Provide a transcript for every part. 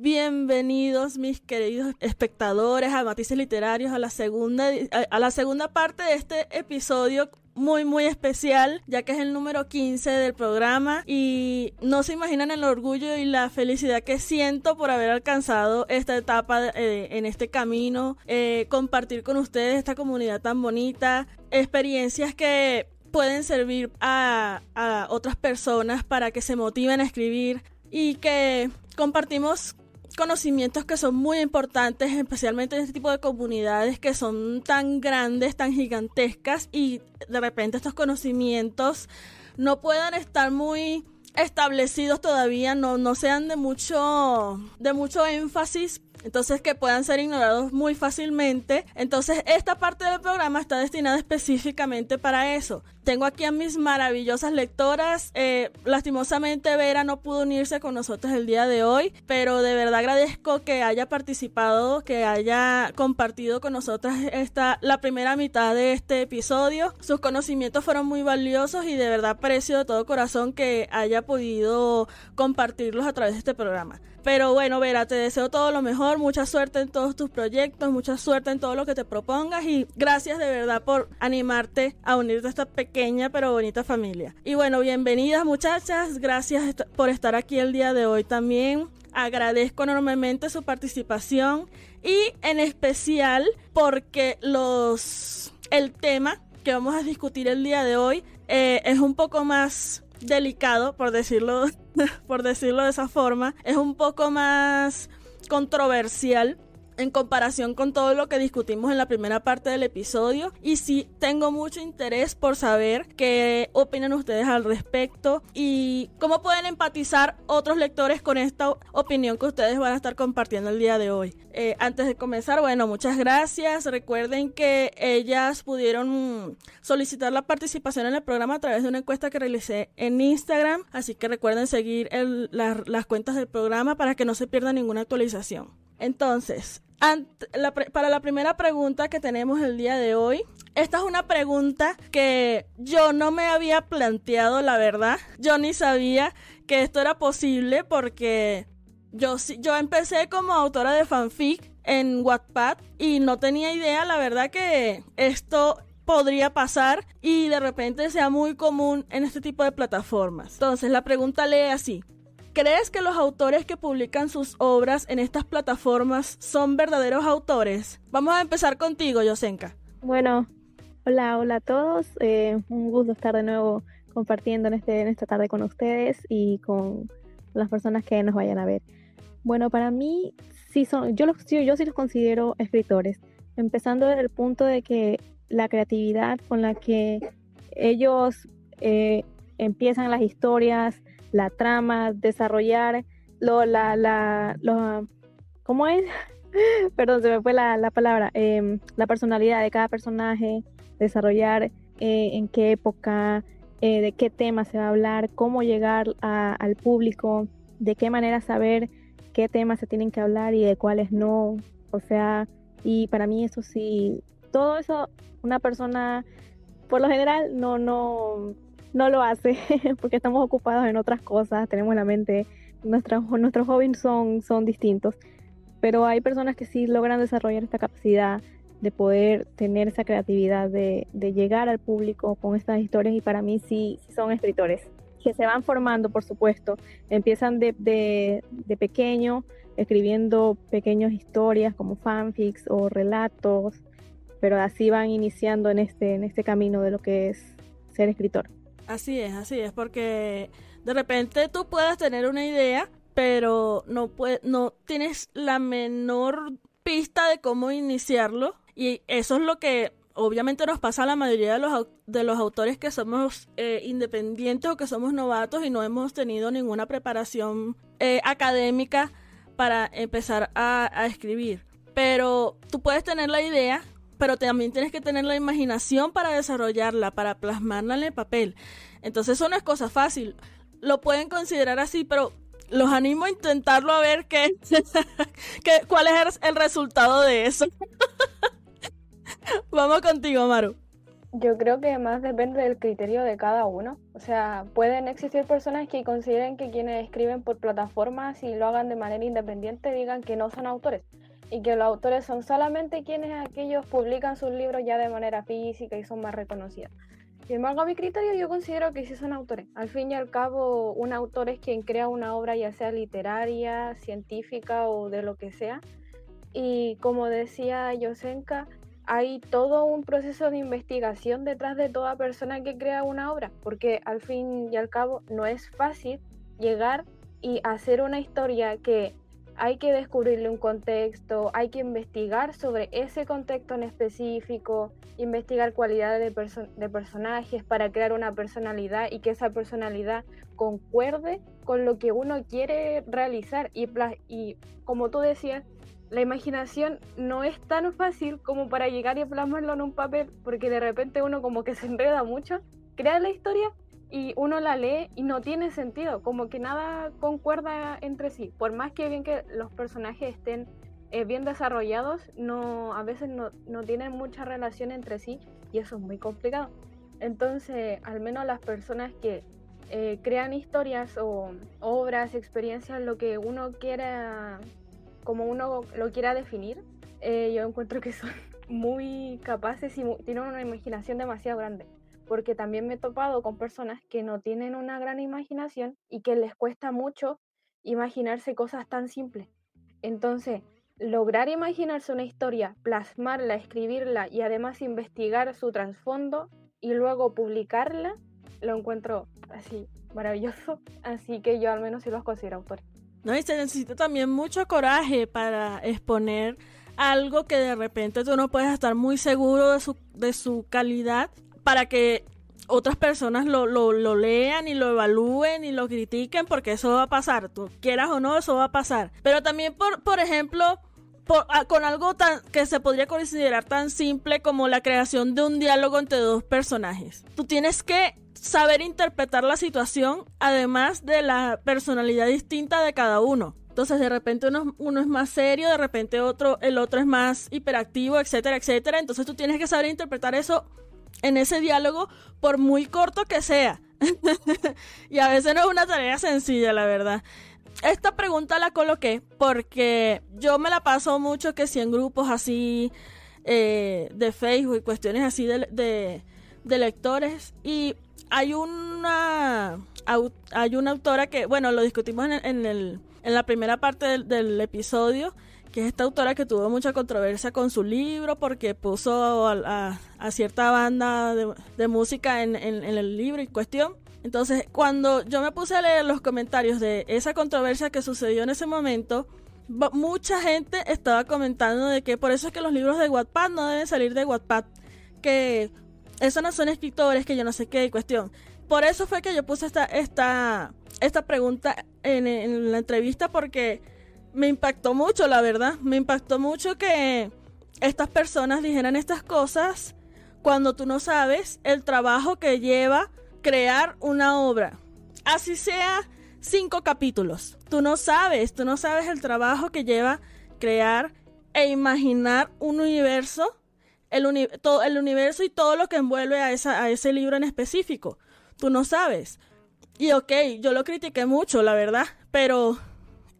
bienvenidos mis queridos espectadores a Matices Literarios a la segunda a la segunda parte de este episodio muy muy especial ya que es el número 15 del programa. Y no se imaginan el orgullo y la felicidad que siento por haber alcanzado esta etapa eh, en este camino eh, compartir con ustedes esta comunidad tan bonita experiencias que pueden servir a, a otras personas para que se motiven a escribir y que compartimos conocimientos que son muy importantes, especialmente en este tipo de comunidades que son tan grandes, tan gigantescas y de repente estos conocimientos no puedan estar muy establecidos todavía, no, no sean de mucho, de mucho énfasis entonces que puedan ser ignorados muy fácilmente. Entonces esta parte del programa está destinada específicamente para eso. Tengo aquí a mis maravillosas lectoras. Eh, lastimosamente Vera no pudo unirse con nosotros el día de hoy, pero de verdad agradezco que haya participado, que haya compartido con nosotras esta, la primera mitad de este episodio. Sus conocimientos fueron muy valiosos y de verdad aprecio de todo corazón que haya podido compartirlos a través de este programa. Pero bueno, Vera, te deseo todo lo mejor, mucha suerte en todos tus proyectos, mucha suerte en todo lo que te propongas y gracias de verdad por animarte a unirte a esta pequeña pero bonita familia. Y bueno, bienvenidas muchachas, gracias por estar aquí el día de hoy también. Agradezco enormemente su participación y en especial porque los el tema que vamos a discutir el día de hoy eh, es un poco más delicado, por decirlo, por decirlo de esa forma. Es un poco más controversial en comparación con todo lo que discutimos en la primera parte del episodio y sí tengo mucho interés por saber qué opinan ustedes al respecto y cómo pueden empatizar otros lectores con esta opinión que ustedes van a estar compartiendo el día de hoy. Eh, antes de comenzar, bueno, muchas gracias. Recuerden que ellas pudieron solicitar la participación en el programa a través de una encuesta que realicé en Instagram, así que recuerden seguir las cuentas del programa para que no se pierda ninguna actualización. Entonces, para la primera pregunta que tenemos el día de hoy, esta es una pregunta que yo no me había planteado, la verdad. Yo ni sabía que esto era posible porque yo, yo empecé como autora de fanfic en Wattpad y no tenía idea, la verdad, que esto podría pasar y de repente sea muy común en este tipo de plataformas. Entonces la pregunta lee así. ¿Crees que los autores que publican sus obras en estas plataformas son verdaderos autores? Vamos a empezar contigo, Yosenka. Bueno, hola, hola a todos. Eh, un gusto estar de nuevo compartiendo en, este, en esta tarde con ustedes y con las personas que nos vayan a ver. Bueno, para mí, sí son, yo sí los considero escritores, empezando desde el punto de que la creatividad con la que ellos eh, empiezan las historias, la trama, desarrollar lo, la, la, lo, ¿cómo es? Perdón, se me fue la, la palabra, em, la personalidad de cada personaje, desarrollar eh, en qué época, eh, de qué tema se va a hablar, cómo llegar al público, de qué manera saber qué temas se tienen que hablar y de cuáles no. O sea, y para mí eso sí, todo eso, una persona, por lo general, no, no, no lo hace porque estamos ocupados en otras cosas, tenemos la mente, nuestros, nuestros hobbies son, son distintos, pero hay personas que sí logran desarrollar esta capacidad de poder tener esa creatividad, de, de llegar al público con estas historias y para mí sí, son escritores que se van formando, por supuesto, empiezan de, de, de pequeño, escribiendo pequeñas historias como fanfics o relatos, pero así van iniciando en este, en este camino de lo que es ser escritor. Así es, así es, porque de repente tú puedes tener una idea, pero no, puede, no tienes la menor pista de cómo iniciarlo. Y eso es lo que obviamente nos pasa a la mayoría de los, de los autores que somos eh, independientes o que somos novatos y no hemos tenido ninguna preparación eh, académica para empezar a escribir. Pero tú puedes tener la idea, pero también tienes que tener la imaginación para desarrollarla, para plasmarla en el papel. Entonces eso no es cosa fácil. Lo pueden considerar así, pero los animo a intentarlo a ver qué, qué cuál es el resultado de eso. Vamos contigo, Maru. Yo creo que más depende del criterio de cada uno. O sea, pueden existir personas que consideren que quienes escriben por plataformas y lo hagan de manera independiente digan que no son autores y que los autores son solamente quienes aquellos publican sus libros ya de manera física y son más reconocidos. Sin embargo, a mi criterio yo considero que sí son autores. Al fin y al cabo, un autor es quien crea una obra ya sea literaria, científica o de lo que sea. Y como decía Yosenka, hay todo un proceso de investigación detrás de toda persona que crea una obra, porque al fin y al cabo no es fácil llegar y hacer una historia que hay que descubrirle un contexto, hay que investigar sobre ese contexto en específico, investigar cualidades de, personajes para crear una personalidad y que esa personalidad concuerde con lo que uno quiere realizar. Y, y como tú decías, la imaginación no es tan fácil como para llegar y plasmarlo en un papel, porque de repente uno como que se enreda mucho, crea la historia y uno la lee y no tiene sentido, como que nada concuerda entre sí. Por más que bien que los personajes estén eh, bien desarrollados, no, a veces no, no tienen mucha relación entre sí y eso es muy complicado. Entonces, al menos las personas que eh, crean historias o obras, experiencias, lo que uno quiera como uno lo quiera definir, eh, yo encuentro que son muy capaces y tienen una imaginación demasiado grande. Porque también me he topado con personas que no tienen una gran imaginación y que les cuesta mucho imaginarse cosas tan simples. Entonces, lograr imaginarse una historia, plasmarla, escribirla y además investigar su trasfondo y luego publicarla, lo encuentro así maravilloso. Así que yo al menos sí los considero autores. No, y se necesita también mucho coraje para exponer algo que de repente tú no puedes estar muy seguro de su, de su calidad para que otras personas lo, lo, lo, lean y lo evalúen y lo critiquen porque eso va a pasar, tú quieras o no, eso va a pasar. Pero también, por, por ejemplo, ah, con algo tan que se podría considerar tan simple como la creación de un diálogo entre dos personajes. Tú tienes que saber interpretar la situación, además de la personalidad distinta de cada uno. Entonces, de repente uno, uno, es más serio, de repente otro, el otro es más hiperactivo, etcétera, etcétera. Entonces tú tienes que saber interpretar eso en ese diálogo, por muy corto que sea. y a veces no es una tarea sencilla, la verdad. Esta pregunta la coloqué porque yo me la paso mucho que si en grupos así eh, de Facebook y cuestiones así de, de, lectores. Y hay una hay una autora que, bueno, lo discutimos en, el, en la primera parte del, episodio, que es esta autora que tuvo mucha controversia con su libro porque puso a, cierta banda de, música en, el libro en cuestión. Entonces, cuando yo me puse a leer los comentarios de esa controversia que sucedió en ese momento, mucha gente estaba comentando de que por eso es que los libros de Wattpad no deben salir de Wattpad, que esos no son escritores, que yo no sé qué, cuestión. Por eso fue que yo puse esta, esta, esta pregunta en la entrevista porque me impactó mucho, la verdad. Me impactó mucho que estas personas dijeran estas cosas cuando tú no sabes el trabajo que lleva crear una obra. Así sea cinco capítulos. Tú no sabes, tú no sabes el trabajo que lleva crear e imaginar un universo el, todo, el universo y todo lo que envuelve a, esa, a ese libro en específico. Tú no sabes. Y ok, yo lo critiqué mucho, la verdad, pero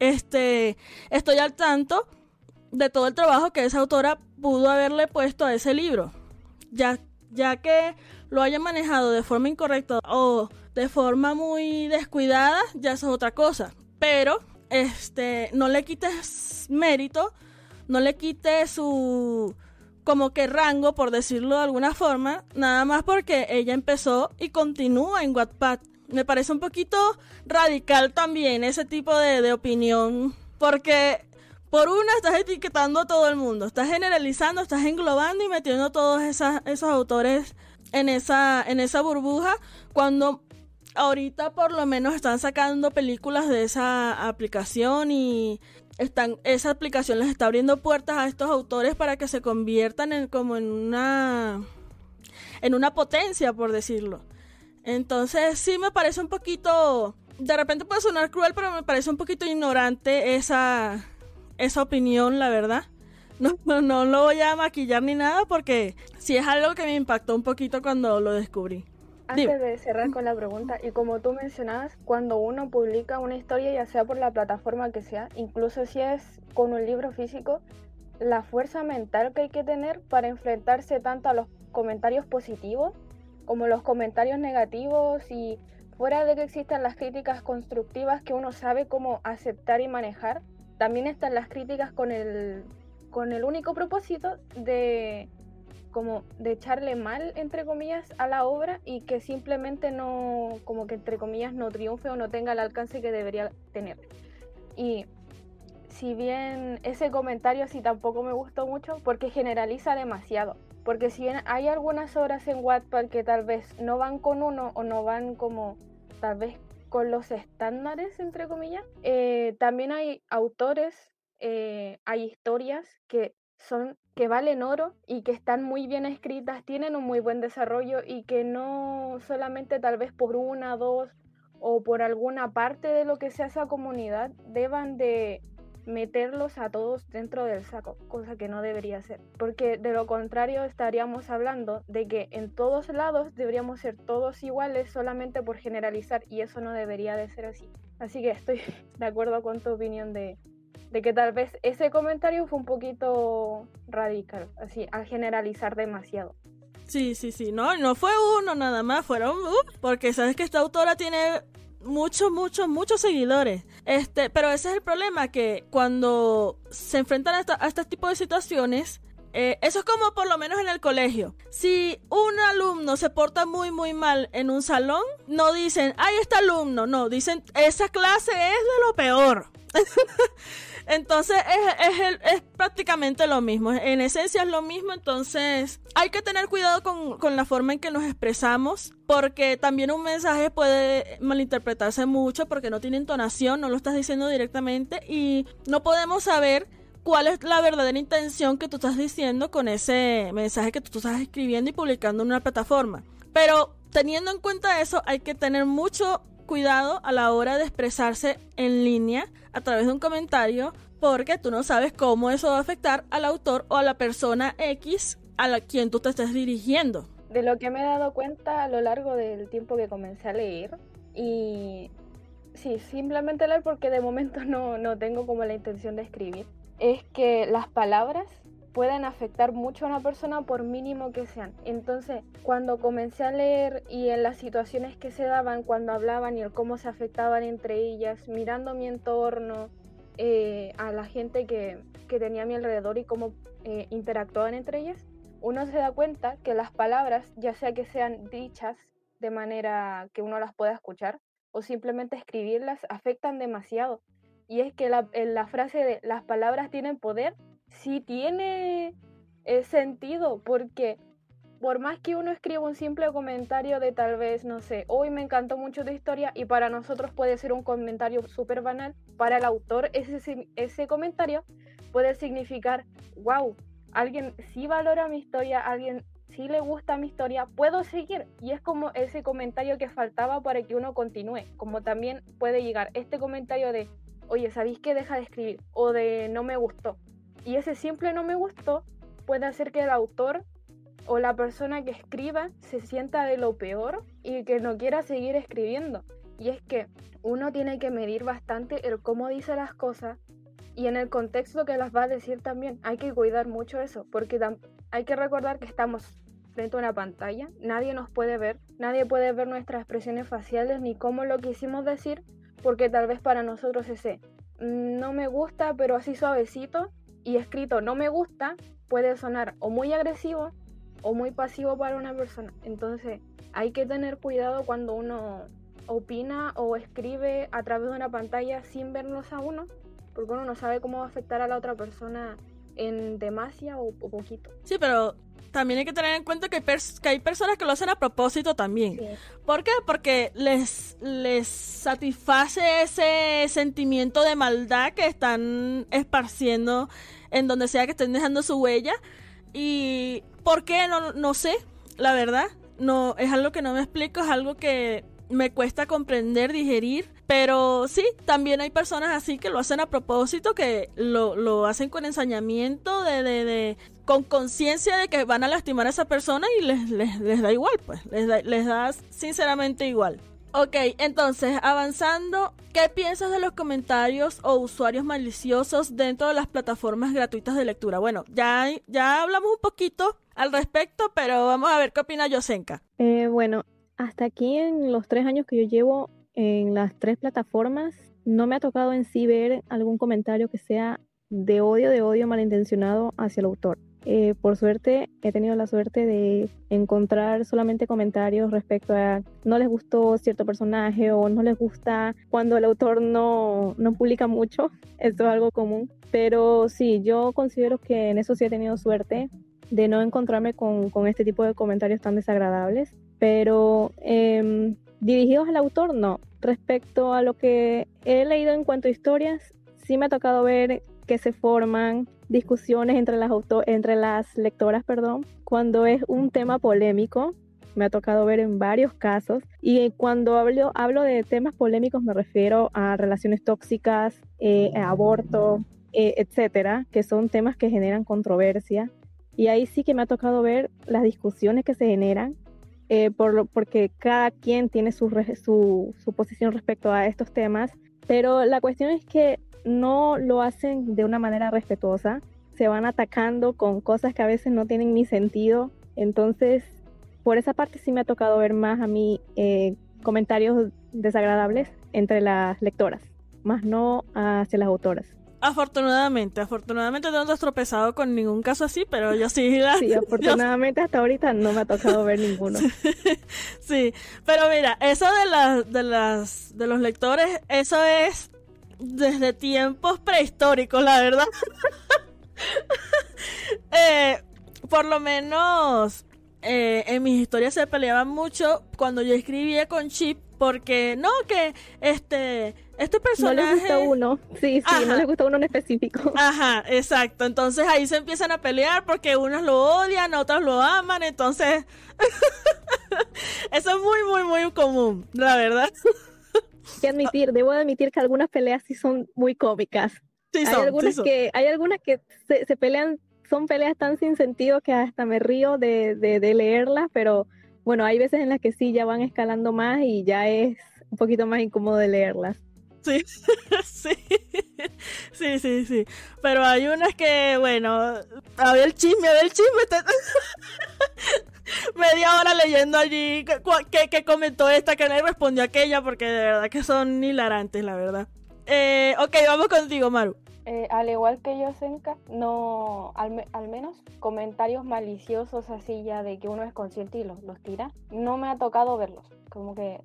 este, estoy al tanto de todo el trabajo que esa autora pudo haberle puesto a ese libro. Ya, ya que lo haya manejado de forma incorrecta o de forma muy descuidada, ya eso es otra cosa. Pero, este, no le quites mérito, no le quites su como que rango, por decirlo de alguna forma, nada más porque ella empezó y continúa en Wattpad. Me parece un poquito radical también ese tipo de, opinión, porque por una estás etiquetando a todo el mundo, estás generalizando, estás englobando y metiendo todos esos autores en esa, en esa burbuja, cuando ahorita por lo menos están sacando películas de esa aplicación y están, esa aplicación les está abriendo puertas a estos autores para que se conviertan en como en una en una potencia, por decirlo. Entonces, sí me parece un poquito de repente puede sonar cruel, pero me parece un poquito ignorante esa esa opinión, la verdad. no, no, no lo voy a maquillar ni nada porque sí es algo que me impactó un poquito cuando lo descubrí. Antes de cerrar con la pregunta, y como tú mencionabas, cuando uno publica una historia, ya sea por la plataforma que sea, incluso si es con un libro físico, la fuerza mental que hay que tener para enfrentarse tanto a los comentarios positivos como los comentarios negativos y fuera de que existan las críticas constructivas que uno sabe cómo aceptar y manejar, también están las críticas con el, con el único propósito de como de echarle mal entre comillas a la obra y que simplemente no como que entre comillas no triunfe o no tenga el alcance que debería tener. Y si bien ese comentario sí tampoco me gustó mucho porque generaliza demasiado porque si hay algunas obras en Wattpad que tal vez no van con uno o no van como tal vez con los estándares, entre comillas, eh, también hay autores, eh, hay historias que son que valen oro y que están muy bien escritas, tienen un muy buen desarrollo y que no solamente tal vez por una, dos o por alguna parte de lo que sea esa comunidad deban de meterlos a todos dentro del saco, cosa que no debería ser, porque de lo contrario estaríamos hablando de que en todos lados deberíamos ser todos iguales solamente por generalizar y eso no debería de ser así. Así que estoy de acuerdo con tu opinión de, de que tal vez ese comentario fue un poquito radical, así, al generalizar demasiado. Sí, sí, sí, no, no fue uno nada más, fueron, uh, porque sabes que esta autora tiene muchos, muchos, muchos seguidores. Este, pero ese es el problema, que cuando se enfrentan a, este tipo de situaciones, eh, eso es como por lo menos en el colegio. Si un alumno se porta muy, muy mal en un salón, no dicen, ay, este alumno, no, dicen, esa clase es de lo peor. Entonces es, es, prácticamente lo mismo, en esencia es lo mismo, entonces hay que tener cuidado con, la forma en que nos expresamos, porque también un mensaje puede malinterpretarse mucho porque no tiene entonación, no lo estás diciendo directamente y no podemos saber cuál es la verdadera intención que tú estás diciendo con ese mensaje que tú estás escribiendo y publicando en una plataforma. Pero teniendo en cuenta eso, hay que tener mucho cuidado a la hora de expresarse en línea a través de un comentario porque tú no sabes cómo eso va a afectar al autor o a la persona X a la quien tú te estés dirigiendo. De lo que me he dado cuenta a lo largo del tiempo que comencé a leer y sí, simplemente leer porque de momento no, no tengo como la intención de escribir, es que las palabras pueden afectar mucho a una persona por mínimo que sean. Entonces, cuando comencé a leer y en las situaciones que se daban cuando hablaban y el cómo se afectaban entre ellas, mirando mi entorno, eh, a la gente que, tenía a mi alrededor y cómo eh, interactuaban entre ellas, uno se da cuenta que las palabras, ya sea que sean dichas de manera que uno las pueda escuchar o simplemente escribirlas, afectan demasiado. Y es que la, la frase de las palabras tienen poder sí tiene eh, sentido, porque por más que uno escriba un simple comentario de tal vez, no sé, hoy me encantó mucho tu historia y para nosotros puede ser un comentario súper banal, para el autor ese, ese comentario puede significar, wow, alguien sí valora mi historia, alguien sí le gusta mi historia, puedo seguir. Y es como ese comentario que faltaba para que uno continúe, como también puede llegar este comentario de, oye, ¿sabéis que deja de escribir? O de no me gustó. Y ese simple no me gustó puede hacer que el autor o la persona que escriba se sienta de lo peor y que no quiera seguir escribiendo. Y es que uno tiene que medir bastante el cómo dice las cosas y en el contexto que las va a decir también. Hay que cuidar mucho eso, porque hay que recordar que estamos frente a una pantalla, nadie nos puede ver, nadie puede ver nuestras expresiones faciales ni cómo lo quisimos decir, porque tal vez para nosotros ese mm, no me gusta, pero así suavecito, y escrito no me gusta puede sonar o muy agresivo o muy pasivo para una persona. Entonces hay que tener cuidado cuando uno opina o escribe a través de una pantalla sin vernos a uno, porque uno no sabe cómo va a afectar a la otra persona en demasia o, poquito. Sí, pero también hay que tener en cuenta que, hay personas que lo hacen a propósito también. ¿Por qué? Porque les, les satisface ese sentimiento de maldad que están esparciendo en donde sea que estén dejando su huella. Y ¿por qué? No, no sé, la verdad. No, es algo que no me explico, es algo que me cuesta comprender, digerir, Pero sí, también hay personas así que lo hacen a propósito, que lo, lo hacen con ensañamiento, de, de, de con conciencia de que van a lastimar a esa persona y les, les, les da igual, pues, les da, les da sinceramente igual. Ok, entonces, avanzando, ¿qué piensas de los comentarios o usuarios maliciosos dentro de las plataformas gratuitas de lectura? Bueno, ya, ya hablamos un poquito al respecto, pero vamos a ver qué opina Yosenka. Eh, bueno, hasta aquí en los tres años que yo llevo en las tres plataformas, no me ha tocado en sí ver algún comentario que sea de odio, de odio malintencionado hacia el autor. Eh, por suerte he tenido la suerte de encontrar solamente comentarios respecto a no les gustó cierto personaje o no les gusta cuando el autor no, no publica mucho. Esto es algo común. Pero sí, yo considero que en eso sí he tenido suerte de no encontrarme con, con este tipo de comentarios tan desagradables. Pero eh, dirigidos al autor, no. Respecto a lo que he leído en cuanto a historias, sí me ha tocado ver que se forman discusiones entre las, entre las lectoras, perdón, cuando es un tema polémico. Me ha tocado ver en varios casos. Y cuando hablo, hablo de temas polémicos me refiero a relaciones tóxicas, eh, aborto, eh, etcétera, que son temas que generan controversia. Y ahí sí que me ha tocado ver las discusiones que se generan, eh, por porque cada quien tiene su, su, su posición respecto a estos temas. Pero la cuestión es que no lo hacen de una manera respetuosa, se van atacando con cosas que a veces no tienen ni sentido. Entonces, por esa parte sí me ha tocado ver más a mí eh, comentarios desagradables entre las lectoras, más no hacia las autoras. Afortunadamente, afortunadamente no te has tropezado con ningún caso así, pero yo sí la, Sí, afortunadamente hasta ahorita no me ha tocado ver ninguno. sí, pero mira, eso de las de las de los lectores, eso es desde tiempos prehistóricos, la verdad. eh, por lo menos eh, en mis historias se peleaban mucho cuando yo escribía con Chip porque no que este este personaje no le gusta uno. Sí sí no le gusta uno en específico. Ajá exacto. Entonces ahí se empiezan a pelear porque unos lo odian otros lo aman entonces eso es muy muy muy común la verdad. Que admitir, debo admitir que algunas peleas sí son muy cómicas. Sí hay, algunas sí que, hay algunas que se, se, pelean, son peleas tan sin sentido que hasta me río de, de, de, leerlas, pero bueno, hay veces en las que sí ya van escalando más y ya es un poquito más incómodo de leerlas. Sí, sí, sí, sí, sí. Pero hay unas que, bueno, a ver el chisme, a ver el chisme. Media hora leyendo allí que, comentó esta, que le respondió aquella, porque de verdad que son hilarantes, la verdad. Eh, ok, vamos contigo, Maru. Eh, al igual que yo, Senka, no, al, al, menos comentarios maliciosos así ya de que uno es consciente y los, los tira, no me ha tocado verlos. Como que,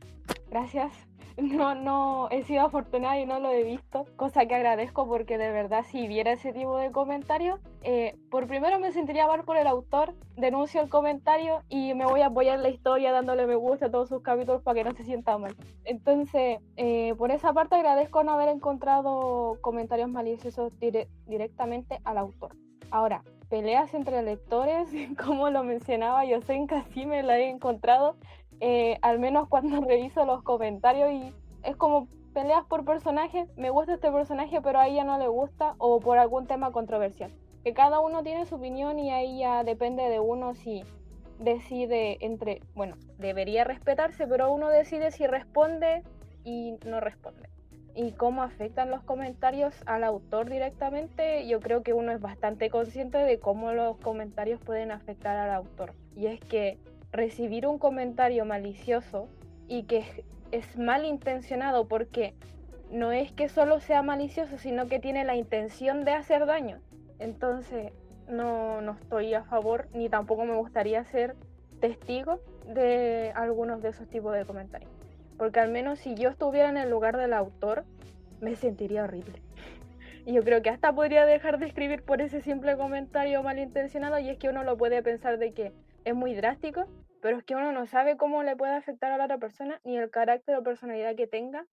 gracias, no, no he sido afortunada y no lo he visto, cosa que agradezco porque de verdad si viera ese tipo de comentarios, eh, por primero me sentiría mal por el autor, denuncio el comentario y me voy a apoyar la historia dándole me gusta a todos sus capítulos para que no se sienta mal. Entonces, eh, por esa parte agradezco no haber encontrado comentarios maliciosos dire directamente al autor. Ahora, peleas entre lectores, como lo mencionaba yo sé en casi me la he encontrado eh, al menos cuando reviso los comentarios y es como peleas por personaje, me gusta este personaje pero a ella no le gusta o por algún tema controversial. Que cada uno tiene su opinión y ahí ya depende de uno si decide entre, bueno, debería respetarse, pero uno decide si responde y no responde. Y cómo afectan los comentarios al autor directamente, yo creo que uno es bastante consciente de cómo los comentarios pueden afectar al autor. Y es que recibir un comentario malicioso y que es malintencionado porque no es que solo sea malicioso, sino que tiene la intención de hacer daño. Entonces, no, no estoy a favor ni tampoco me gustaría ser testigo de algunos de esos tipos de comentarios. Porque al menos si yo estuviera en el lugar del autor, me sentiría horrible. Y yo creo que hasta podría dejar de escribir por ese simple comentario malintencionado y es que uno lo puede pensar de que es muy drástico, pero es que uno no sabe cómo le puede afectar a la otra persona ni el carácter o personalidad que tenga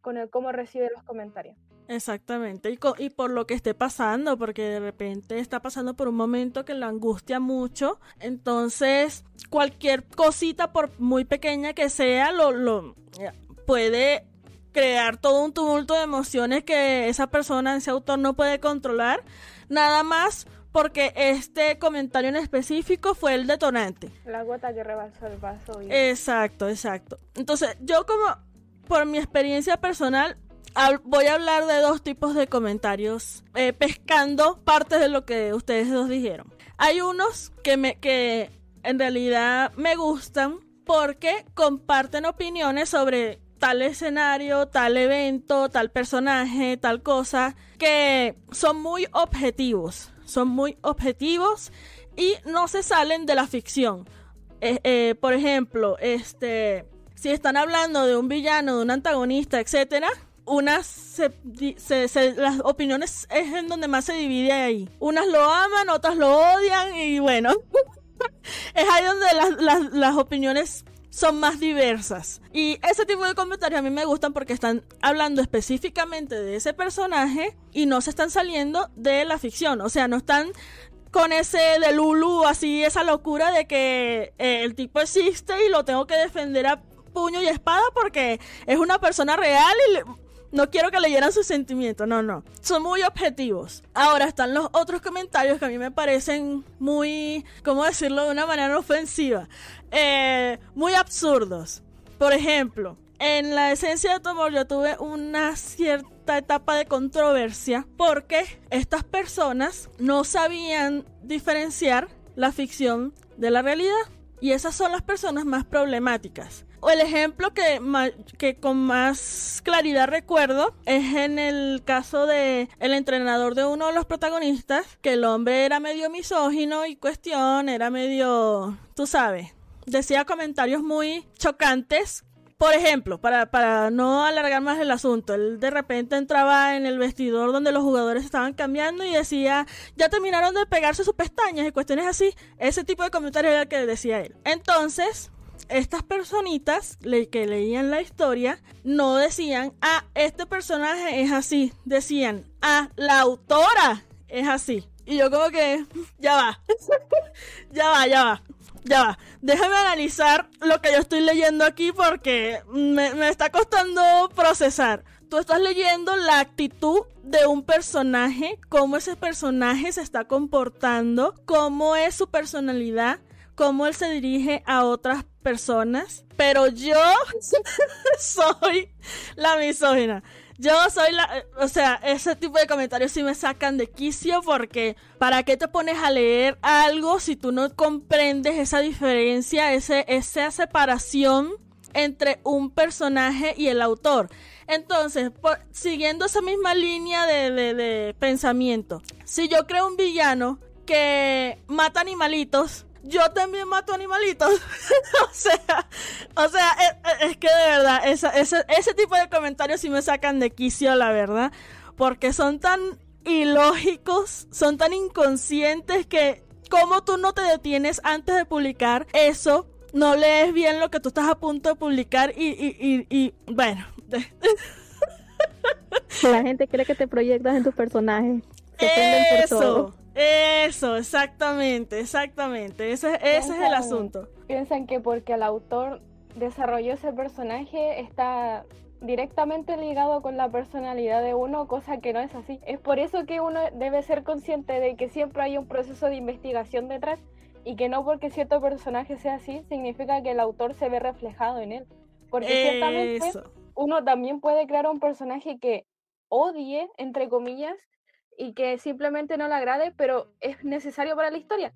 con el cómo recibe los comentarios. Exactamente, y, y, por lo que esté pasando, porque de repente está pasando por un momento que lo angustia mucho, entonces cualquier cosita, por muy pequeña que sea, lo, lo puede crear todo un tumulto de emociones que esa persona, ese autor no puede controlar, nada más porque este comentario en específico fue el detonante. La gota que rebasó el vaso. Exacto, exacto. Entonces, yo como por mi experiencia personal, voy a hablar de dos tipos de comentarios, eh, pescando partes de lo que ustedes dos dijeron. Hay unos que, me, que en realidad me gustan porque comparten opiniones sobre tal escenario, tal evento, tal personaje, tal cosa, que son muy objetivos son muy objetivos y no se salen de la ficción. Eh, eh, por ejemplo, este, si están hablando de un villano, de un antagonista, etcétera, unas las opiniones es en donde más se divide ahí. Unas lo aman, otras lo odian y bueno, es ahí donde las, las opiniones son más diversas. Y ese tipo de comentarios a mí me gustan porque están hablando específicamente de ese personaje y no se están saliendo de la ficción. O sea, no están con ese de Lulu, así esa locura de que eh, el tipo existe y lo tengo que defender a puño y espada porque es una persona real y no quiero que leyeran sus sentimientos, no, no. Son muy objetivos. Ahora están los otros comentarios que a mí me parecen muy, ¿cómo decirlo de una manera ofensiva? Eh, muy absurdos. Por ejemplo, en la esencia de tu amor yo tuve una cierta etapa de controversia porque estas personas no sabían diferenciar la ficción de la realidad. Y esas son las personas más problemáticas. O el ejemplo que, que con más claridad recuerdo es en el caso de el entrenador de uno de los protagonistas, que el hombre era medio misógino y cuestión, era medio, tú sabes, decía comentarios muy chocantes. Por ejemplo, para, para no alargar más el asunto, él de repente entraba en el vestidor donde los jugadores estaban cambiando y decía, ya terminaron de pegarse sus pestañas y cuestiones así. Ese tipo de comentarios era el que decía él. Entonces, estas personitas que leían la historia no decían, ah, este personaje es así. Decían, ah, la autora es así. Y yo como que, ya va, ya va, ya va ya va, déjame analizar lo que yo estoy leyendo aquí porque me, está costando procesar. Tú estás leyendo la actitud de un personaje, cómo ese personaje se está comportando, cómo es su personalidad, cómo él se dirige a otras personas, pero yo soy la misógina. Yo soy la, o sea, ese tipo de comentarios sí me sacan de quicio porque ¿para qué te pones a leer algo si tú no comprendes esa diferencia, ese, esa separación entre un personaje y el autor? Entonces, siguiendo esa misma línea de, de pensamiento, si yo creo un villano que mata animalitos, yo también mato animalitos. o sea, o sea, es, es que de verdad, ese, ese tipo de comentarios sí me sacan de quicio, la verdad. Porque son tan ilógicos, son tan inconscientes que como tú no te detienes antes de publicar eso, no lees bien lo que tú estás a punto de publicar y, y, y, y bueno. La gente cree que te proyectas en tus personajes. Eso. Eso, exactamente, exactamente. Ese, ese es el asunto. Piensan que porque el autor desarrolló ese personaje está directamente ligado con la personalidad de uno, cosa que no es así. Es por eso que uno debe ser consciente de que siempre hay un proceso de investigación detrás y que no porque cierto personaje sea así significa que el autor se ve reflejado en él. Porque ciertamente uno también puede crear un personaje que odie, entre comillas, y que simplemente no le agrade, pero es necesario para la historia.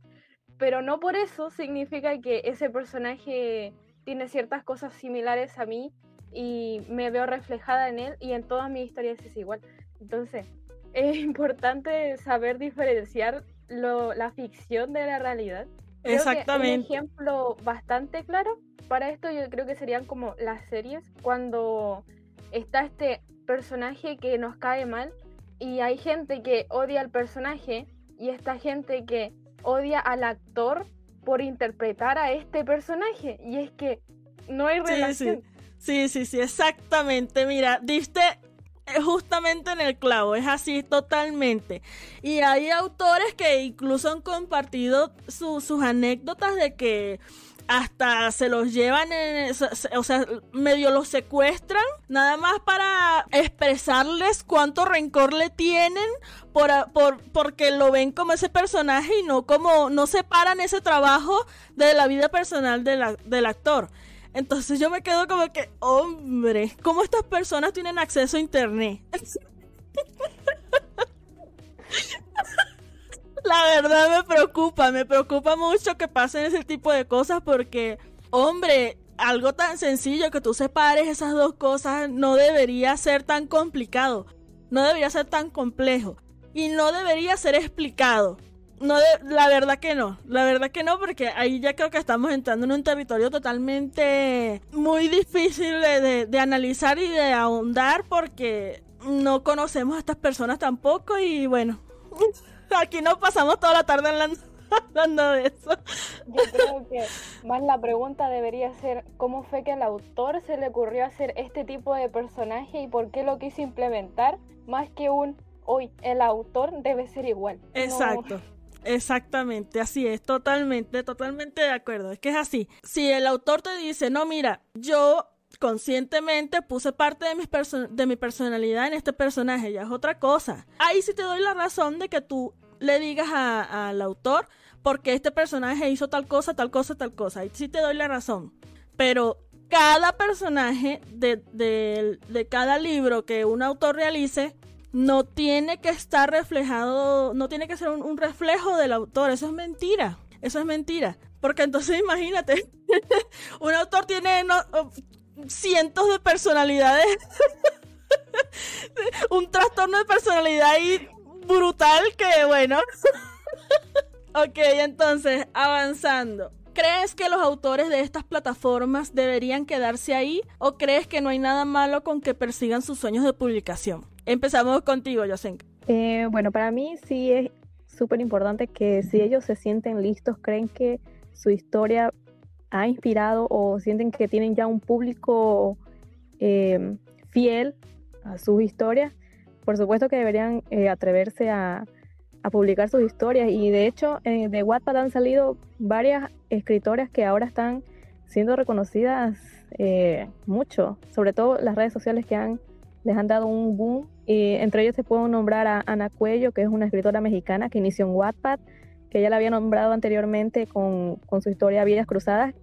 Pero no por eso significa que ese personaje tiene ciertas cosas similares a mí y me veo reflejada en él y en todas mis historias es igual. Entonces, es importante saber diferenciar lo, la ficción de la realidad. Exactamente. un ejemplo bastante claro para esto yo creo que serían como las series, cuando está este personaje que nos cae mal y hay gente que odia al personaje y esta gente que odia al actor por interpretar a este personaje. Y es que no hay relación. Sí, sí, sí, exactamente. Mira, diste justamente en el clavo, es así totalmente. Y hay autores que incluso han compartido sus anécdotas de que hasta se los llevan, en, o sea, medio los secuestran, nada más para expresarles cuánto rencor le tienen por, por, porque lo ven como ese personaje y no como, no separan ese trabajo de la vida personal del actor. Entonces yo me quedo como que, hombre, ¿cómo estas personas tienen acceso a internet? la verdad me preocupa, me preocupa mucho que pasen ese tipo de cosas porque, hombre, algo tan sencillo que tú separes esas dos cosas no debería ser tan complicado, no debería ser tan complejo y no debería ser explicado. No, la verdad que no, la verdad que no, porque ahí ya creo que estamos entrando en un territorio totalmente muy difícil de, de analizar y de ahondar porque no conocemos a estas personas tampoco y bueno, Aquí no pasamos toda la tarde hablando de eso. Yo creo que más la pregunta debería ser cómo fue que al autor se le ocurrió hacer este tipo de personaje y por qué lo quiso implementar, más que un hoy el autor debe ser igual. Exacto. Exactamente, así es, totalmente, totalmente de acuerdo. Es que es así. Si el autor te dice, no, mira, yo conscientemente puse parte de, mis de mi personalidad en este personaje, ya es otra cosa. Ahí sí te doy la razón de que tú le digas al autor porque este personaje hizo tal cosa, tal cosa, tal cosa. Ahí sí te doy la razón. Pero cada personaje de, de cada libro que un autor realice no tiene que estar reflejado, no tiene que ser un, reflejo del autor. Eso es mentira. Eso es mentira. Porque entonces imagínate, un autor tiene cientos de personalidades. un trastorno de personalidad y brutal que bueno. ok, entonces, avanzando. ¿Crees que los autores de estas plataformas deberían quedarse ahí o crees que no hay nada malo con que persigan sus sueños de publicación? Empezamos contigo, Yosenka. Eh, bueno, para mí sí es súper importante que si ellos se sienten listos, creen que su historia ha inspirado o sienten que tienen ya un público eh, fiel a sus historias, por supuesto que deberían eh, atreverse a, publicar sus historias y de hecho eh, de Wattpad han salido varias escritoras que ahora están siendo reconocidas mucho, sobre todo las redes sociales que han, les han dado un boom. entre ellos se puedo nombrar a Ana Cuello, que es una escritora mexicana que inició en Wattpad que ya la había nombrado anteriormente con, su historia Vidas Cruzadas.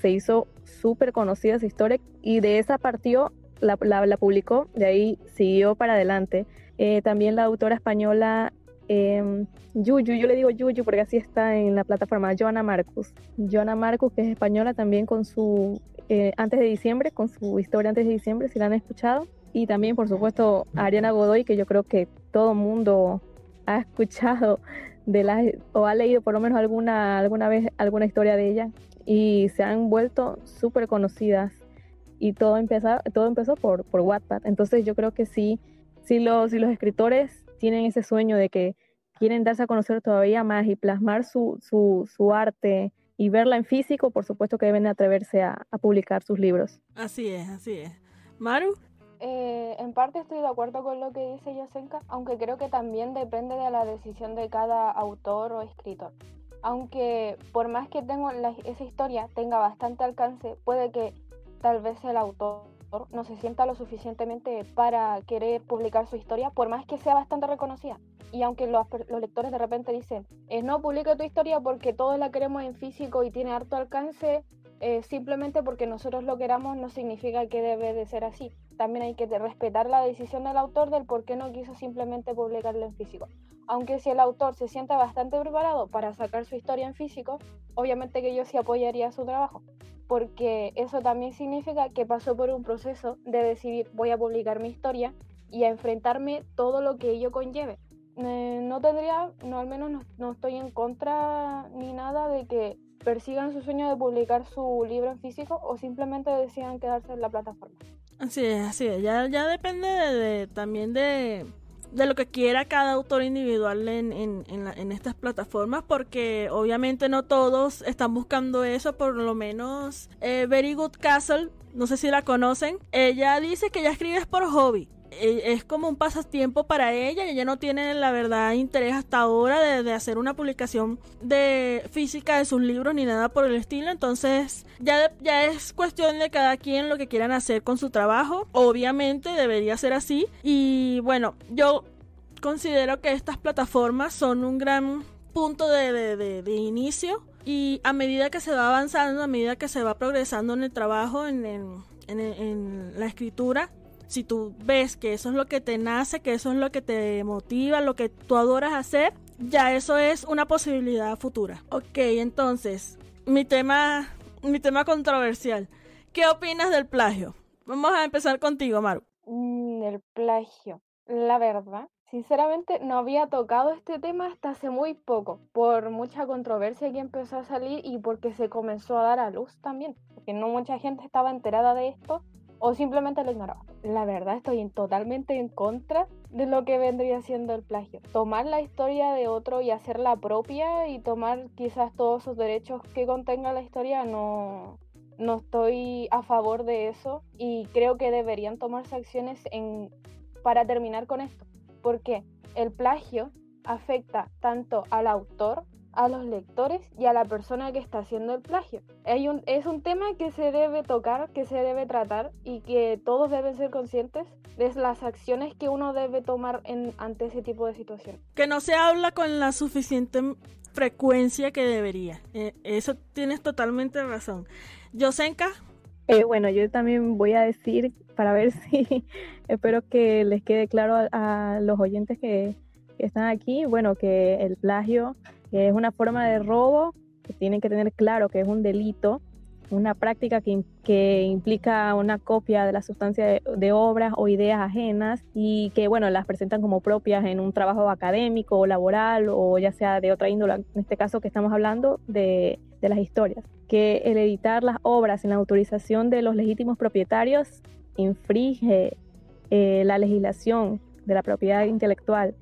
Se hizo súper conocida esa historia y de esa partió, la, publicó, de ahí siguió para adelante. Eh, también la autora española eh, Yuyu, yo le digo Yuyu porque así está en la plataforma, Joana Marcus. Joana Marcus, que es española también con su eh, Antes de Diciembre, con su historia Antes de Diciembre, si la han escuchado. Y también, por supuesto, Ariana Godoy, que yo creo que todo mundo ha escuchado de las o ha leído por lo menos alguna alguna vez alguna historia de ella y se han vuelto súper conocidas y todo empezó todo empezó por por Wattpad entonces yo creo que sí si los si los escritores tienen ese sueño de que quieren darse a conocer todavía más y plasmar su, su, su arte y verla en físico, por supuesto que deben atreverse a, a publicar sus libros. Así es, así es. Maru. Eh, en parte estoy de acuerdo con lo que dice Yosenka, aunque creo que también depende de la decisión de cada autor o escritor. Aunque por más que tengo esa historia tenga bastante alcance, puede que tal vez el autor no se sienta lo suficientemente para querer publicar su historia, por más que sea bastante reconocida. Y aunque los, lectores de repente dicen, eh, no publica tu historia porque todos la queremos en físico y tiene harto alcance, eh, simplemente porque nosotros lo queramos no significa que debe de ser así. También hay que respetar la decisión del autor del por qué no quiso simplemente publicarlo en físico. Aunque si el autor se siente bastante preparado para sacar su historia en físico, obviamente que yo sí apoyaría su trabajo, porque eso también significa que pasó por un proceso de decidir voy a publicar mi historia y a enfrentarme todo lo que ello conlleve. Eh, no tendría, no al menos no, no estoy en contra ni nada de que persigan su sueño de publicar su libro en físico o simplemente decidan quedarse en la plataforma. Así es, así es. Ya, ya depende de, también de, de, lo que quiera cada autor individual en, en, en, estas plataformas, porque obviamente no todos están buscando eso, por lo menos eh, Very Good Castle, no sé si la conocen, ella dice que ella escribe por hobby es como un pasatiempo para ella y ella no tiene la verdad interés hasta ahora de, hacer una publicación de física de sus libros ni nada por el estilo. Entonces ya, ya es cuestión de cada quien lo que quieran hacer con su trabajo. Obviamente debería ser así. Y bueno yo considero que estas plataformas son un gran punto de, de inicio. Y a medida que se va avanzando, a medida que se va progresando en el trabajo, en, en, la escritura, si tú ves que eso es lo que te nace, que eso es lo que te motiva, lo que tú adoras hacer, ya eso es una posibilidad futura. Ok, entonces, mi tema, mi tema controversial. ¿Qué opinas del plagio? Vamos a empezar contigo, Maru. Mm, el plagio. La verdad Sinceramente no había tocado este tema hasta hace muy poco, por mucha controversia que empezó a salir y porque se comenzó a dar a luz también, porque no mucha gente estaba enterada de esto o simplemente lo ignoraba. La verdad estoy totalmente en contra de lo que vendría siendo el plagio. Tomar la historia de otro y hacerla propia y tomar quizás todos sus derechos que contenga la historia no, no estoy a favor de eso y creo que deberían tomarse acciones en, para terminar con esto porque el plagio afecta tanto al autor, a los lectores y a la persona que está haciendo el plagio. es un tema que se debe tocar, que se debe tratar y que todos deben ser conscientes de las acciones que uno debe tomar ante ese tipo de situación. Que no se habla con la suficiente frecuencia que debería. Eh, eso tienes totalmente razón. Yosenka. Eh, bueno, yo también voy a decir para ver si espero que les quede claro a, los oyentes que, están aquí, bueno, que el plagio es una forma de robo que tienen que tener claro que es un delito, una práctica que, que implica una copia de la sustancia de, de, obras o ideas ajenas y que, bueno, las presentan como propias en un trabajo académico o laboral o ya sea de otra índole, en este caso que estamos hablando de, de las historias. Que el editar las obras sin la autorización de los legítimos propietarios infringe eh, la legislación de la propiedad intelectual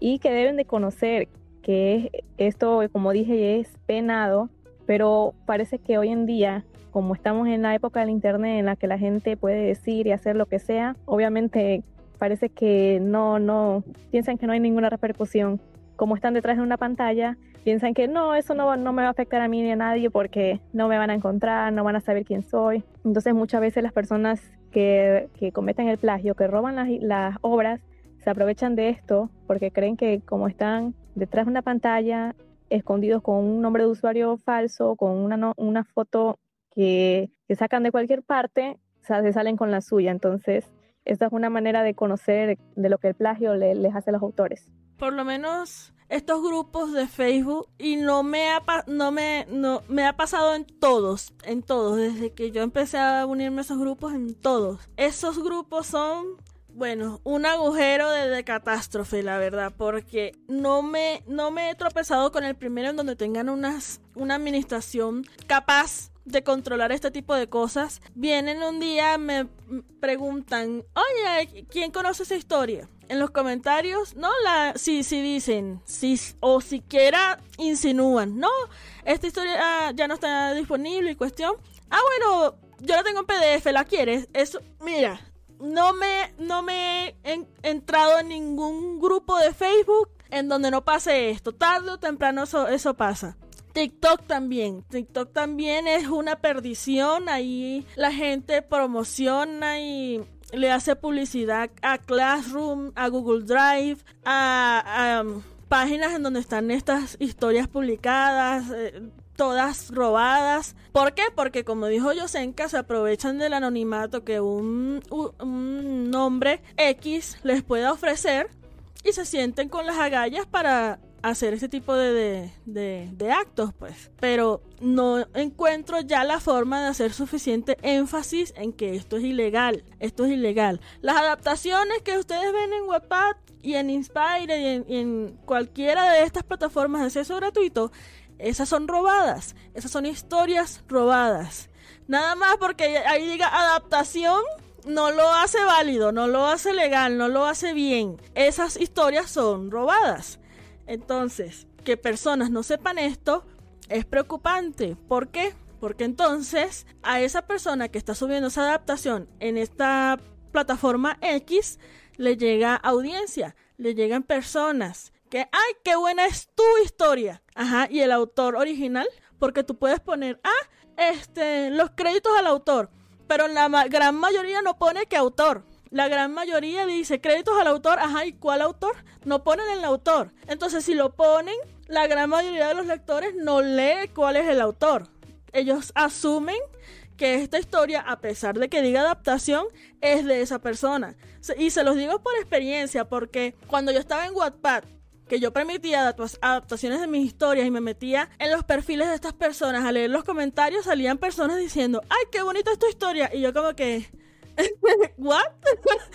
y que deben de conocer que esto, como dije, es penado, pero parece que hoy en día, como estamos en la época del Internet en la que la gente puede decir y hacer lo que sea, obviamente parece que no, no, piensan que no hay ninguna repercusión. Como están detrás de una pantalla, piensan que no, eso no, no me va a afectar a mí ni a nadie porque no me van a encontrar, no van a saber quién soy. Entonces muchas veces las personas que, cometen el plagio, que roban las, obras, se aprovechan de esto porque creen que como están detrás de una pantalla, escondidos con un nombre de usuario falso, con una, una foto que, sacan de cualquier parte, se salen con la suya. Entonces, esta es una manera de conocer de lo que el plagio les hace a los autores. Por lo menos estos grupos de Facebook y no me ha no me no me ha pasado en todos, en todos desde que yo empecé a unirme a esos grupos en todos. Esos grupos son bueno, un agujero de, catástrofe, la verdad, porque no me, no me he tropezado con el primero en donde tengan unas, una administración capaz de controlar este tipo de cosas. Vienen un día, me preguntan, oye, ¿quién conoce esa historia? en los comentarios, no la, si, si dicen, si, o siquiera insinúan, no, esta historia ah, ya no está disponible y cuestión, ah bueno, yo la tengo en PDF, ¿la quieres? Eso, mira, no me, no me he entrado en ningún grupo de Facebook en donde no pase esto, tarde o temprano eso, eso pasa. TikTok también. TikTok también es una perdición. Ahí la gente promociona y le hace publicidad a Classroom, a Google Drive, a, um, páginas en donde están estas historias publicadas. Eh, todas robadas. ¿Por qué? Porque como dijo Yosenka, se aprovechan del anonimato que un, nombre X les pueda ofrecer y se sienten con las agallas para hacer ese tipo de, de, actos, pues. Pero no encuentro ya la forma de hacer suficiente énfasis en que esto es ilegal. Esto es ilegal. Las adaptaciones que ustedes ven en Webpad y en Inspire y en, y en cualquiera de estas plataformas de acceso gratuito, esas son robadas. Esas son historias robadas. Nada más porque ahí diga adaptación no lo hace válido, no lo hace legal, no lo hace bien. Esas historias son robadas. Entonces, que personas no sepan esto es preocupante. ¿Por qué? Porque entonces a esa persona que está subiendo esa adaptación en esta plataforma X le llega audiencia, le llegan personas que, ay, qué buena es tu historia. Ajá, y el autor original, porque tú puedes poner, ah, este, los créditos al autor, pero la gran mayoría no pone que autor. La gran mayoría dice créditos al autor, ajá, ¿y cuál autor? No ponen el autor. Entonces, si lo ponen, la gran mayoría de los lectores no lee cuál es el autor. Ellos asumen que esta historia, a pesar de que diga adaptación, es de esa persona. Y se los digo por experiencia, porque cuando yo estaba en Wattpad, que yo permitía adaptaciones de mis historias y me metía en los perfiles de estas personas a leer los comentarios, salían personas diciendo, ay, qué bonita es tu historia. Y yo como que, ¿what?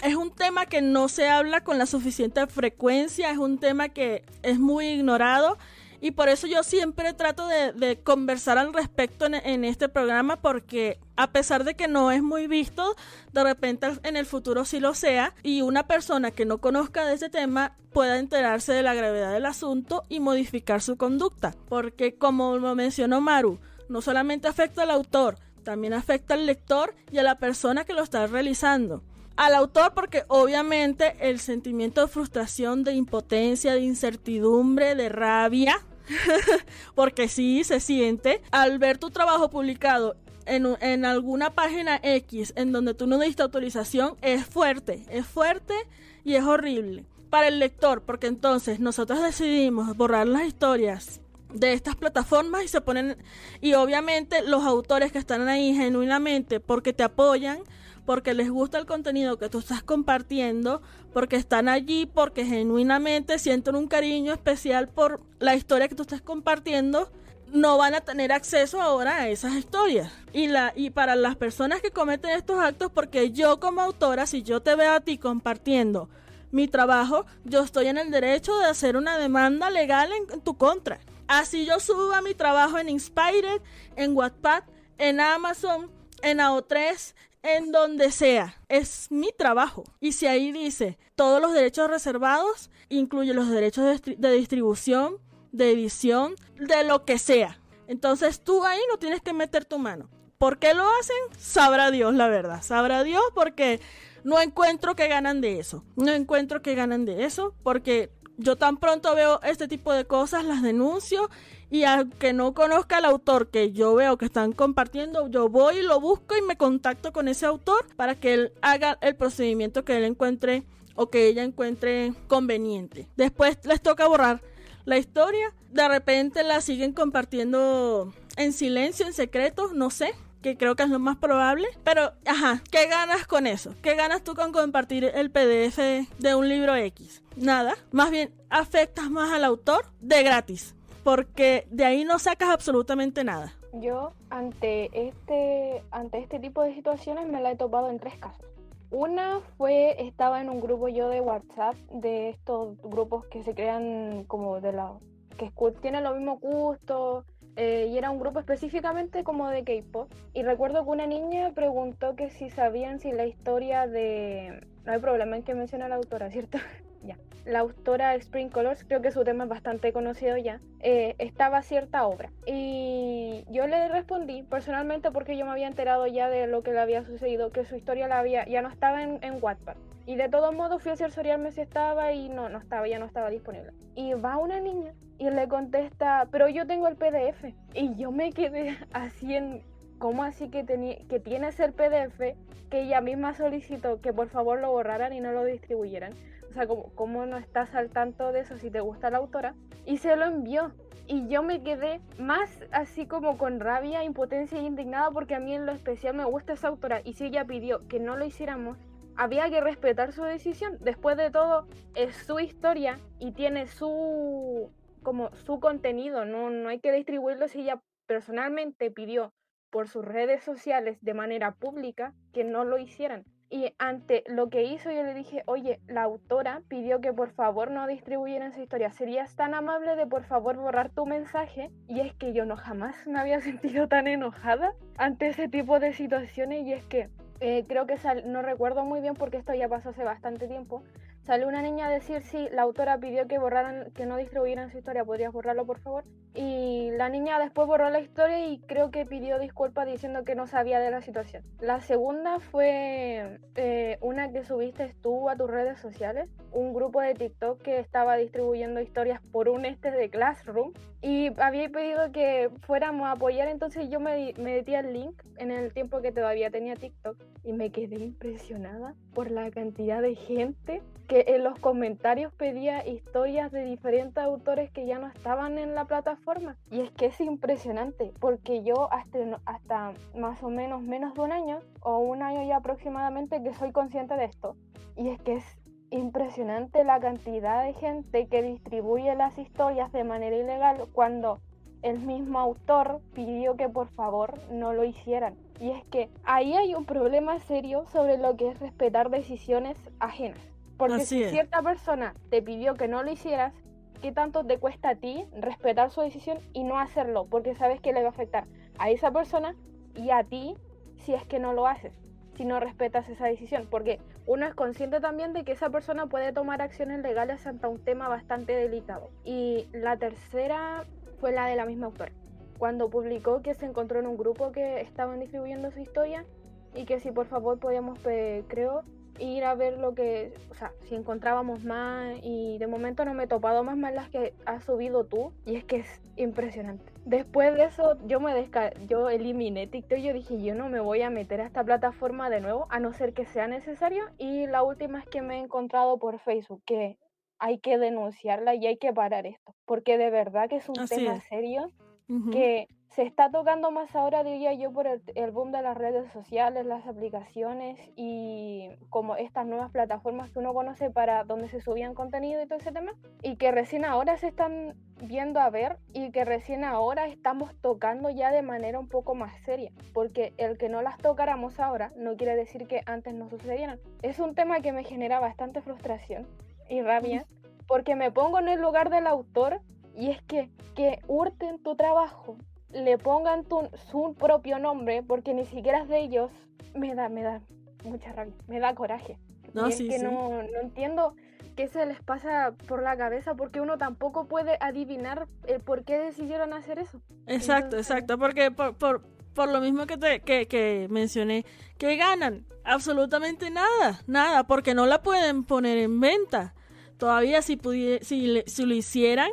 es un tema que no se habla con la suficiente frecuencia, es un tema que es muy ignorado y por eso yo siempre trato de, conversar al respecto en, este programa porque a pesar de que no es muy visto, de repente en el futuro sí lo sea y una persona que no conozca de ese tema pueda enterarse de la gravedad del asunto y modificar su conducta. Porque como lo mencionó Maru, no solamente afecta al autor, también afecta al lector y a la persona que lo está realizando al autor porque obviamente el sentimiento de frustración, de impotencia, de incertidumbre, de rabia, porque sí se siente. Al ver tu trabajo publicado en, en, alguna página X en donde tú no diste autorización, es fuerte, es fuerte y es horrible para el lector, porque entonces nosotros decidimos borrar las historias de estas plataformas y se ponen y obviamente los autores que están ahí genuinamente porque te apoyan porque les gusta el contenido que tú estás compartiendo, porque están allí, porque genuinamente sienten un cariño especial por la historia que tú estás compartiendo, no van a tener acceso ahora a esas historias. Y, la, y para las personas que cometen estos actos, porque yo como autora, si yo te veo a ti compartiendo mi trabajo, yo estoy en el derecho de hacer una demanda legal en, tu contra. Así yo suba mi trabajo en Inspired, en Wattpad, en Amazon, en AO3, en donde sea. Es mi trabajo. Y si ahí dice todos los derechos reservados, incluye los derechos de, distribución, de edición, de lo que sea. Entonces tú ahí no tienes que meter tu mano. ¿Por qué lo hacen? Sabrá Dios, la verdad. Sabrá Dios porque no encuentro que ganan de eso. No encuentro que ganan de eso porque yo tan pronto veo este tipo de cosas, las denuncio y aunque no conozca al autor que yo veo que están compartiendo, yo voy y lo busco y me contacto con ese autor para que él haga el procedimiento que él encuentre o que ella encuentre conveniente. Después les toca borrar la historia, de repente la siguen compartiendo en silencio, en secreto, no sé, que creo que es lo más probable. Pero, ajá, ¿qué ganas con eso? ¿Qué ganas tú con compartir el PDF de un libro X? Nada, más bien afectas más al autor de gratis porque de ahí no sacas absolutamente nada. Yo ante este, ante este tipo de situaciones me la he topado en tres casos. Una fue, estaba en un grupo yo de WhatsApp, de estos grupos que se crean como de la... que tienen los mismos gustos, eh, y era un grupo específicamente como de K-pop. Y recuerdo que una niña preguntó que si sabían si la historia de. No hay problema en que mencione la autora, ¿cierto? La autora Spring Colors, creo que su tema es bastante conocido ya, eh, estaba cierta obra. Y yo le respondí personalmente porque yo me había enterado ya de lo que le había sucedido, que su historia la había, ya no estaba en, en Wattpad. Y de todos modos fui a cerciorarme si estaba y no, no estaba, ya no estaba disponible. Y va una niña y le contesta, pero yo tengo el PDF. Y yo me quedé así en, ¿cómo así que, que tienes el PDF que ella misma solicitó que por favor lo borraran y no lo distribuyeran? O sea, ¿cómo, no estás al tanto de eso si te gusta la autora? Y se lo envió. Y yo me quedé más así como con rabia, impotencia e indignada porque a mí en lo especial me gusta esa autora. Y si ella pidió que no lo hiciéramos, había que respetar su decisión. Después de todo, es su historia y tiene su como su contenido, no, no hay que distribuirlo si ella personalmente pidió por sus redes sociales de manera pública que no lo hicieran. Y ante lo que hizo, yo le dije, oye, la autora pidió que por favor no distribuyeran esa historia. ¿Serías tan amable de por favor borrar tu mensaje? Y es que yo no jamás me había sentido tan enojada ante ese tipo de situaciones. Y es que eh, creo que no recuerdo muy bien porque esto ya pasó hace bastante tiempo. Sale una niña a decir si la autora pidió que borraran, que no distribuyeran su historia, ¿podrías borrarlo por favor? Y la niña después borró la historia y creo que pidió disculpas diciendo que no sabía de la situación. La segunda fue eh, una que subiste tú a tus redes sociales, un grupo de TikTok que estaba distribuyendo historias por un este de Classroom y había pedido que fuéramos a apoyar, entonces yo me, me metí al link en el tiempo que todavía tenía TikTok y me quedé impresionada por la cantidad de gente que en los comentarios pedía historias de diferentes autores que ya no estaban en la plataforma. Y es que es impresionante, porque yo hasta, hasta más o menos menos de un año, o un año ya aproximadamente, que soy consciente de esto. Y es que es impresionante la cantidad de gente que distribuye las historias de manera ilegal cuando el mismo autor pidió que por favor no lo hicieran. Y es que ahí hay un problema serio sobre lo que es respetar decisiones ajenas. Porque si cierta persona te pidió que no lo hicieras, ¿qué tanto te cuesta a ti respetar su decisión y no hacerlo? Porque sabes que le va a afectar a esa persona y a ti si es que no lo haces, si no respetas esa decisión. Porque uno es consciente también de que esa persona puede tomar acciones legales ante un tema bastante delicado. Y la tercera fue la de la misma autora. Cuando publicó que se encontró en un grupo que estaban distribuyendo su historia y que si por favor podíamos, creo, ir a ver lo que, o sea, si encontrábamos más y de momento no me he topado más más las que has subido tú y es que es impresionante. Después de eso yo me desca yo eliminé TikTok, yo dije yo no me voy a meter a esta plataforma de nuevo a no ser que sea necesario y la última es que me he encontrado por Facebook que hay que denunciarla y hay que parar esto, porque de verdad que es un tema serio que se está tocando más ahora, diría yo, por el, boom de las redes sociales, las aplicaciones y como estas nuevas plataformas que uno conoce para donde se subían contenido y todo ese tema, y que recién ahora se están viendo a ver y que recién ahora estamos tocando ya de manera un poco más seria, porque el que no las tocáramos ahora no quiere decir que antes no sucedieran. Es un tema que me genera bastante frustración y rabia, porque me pongo en el lugar del autor y es que, que hurten tu trabajo, le pongan tu, su propio nombre, porque ni siquiera es de ellos, me da, me da mucha rabia, me da coraje. No, y es que No, no entiendo qué se les pasa por la cabeza, porque uno tampoco puede adivinar el por qué decidieron hacer eso. Exacto, exacto, porque por, por, por, lo mismo que, te, que, que mencioné, que ganan absolutamente nada, nada, porque no la pueden poner en venta. Todavía si, si, si lo hicieran,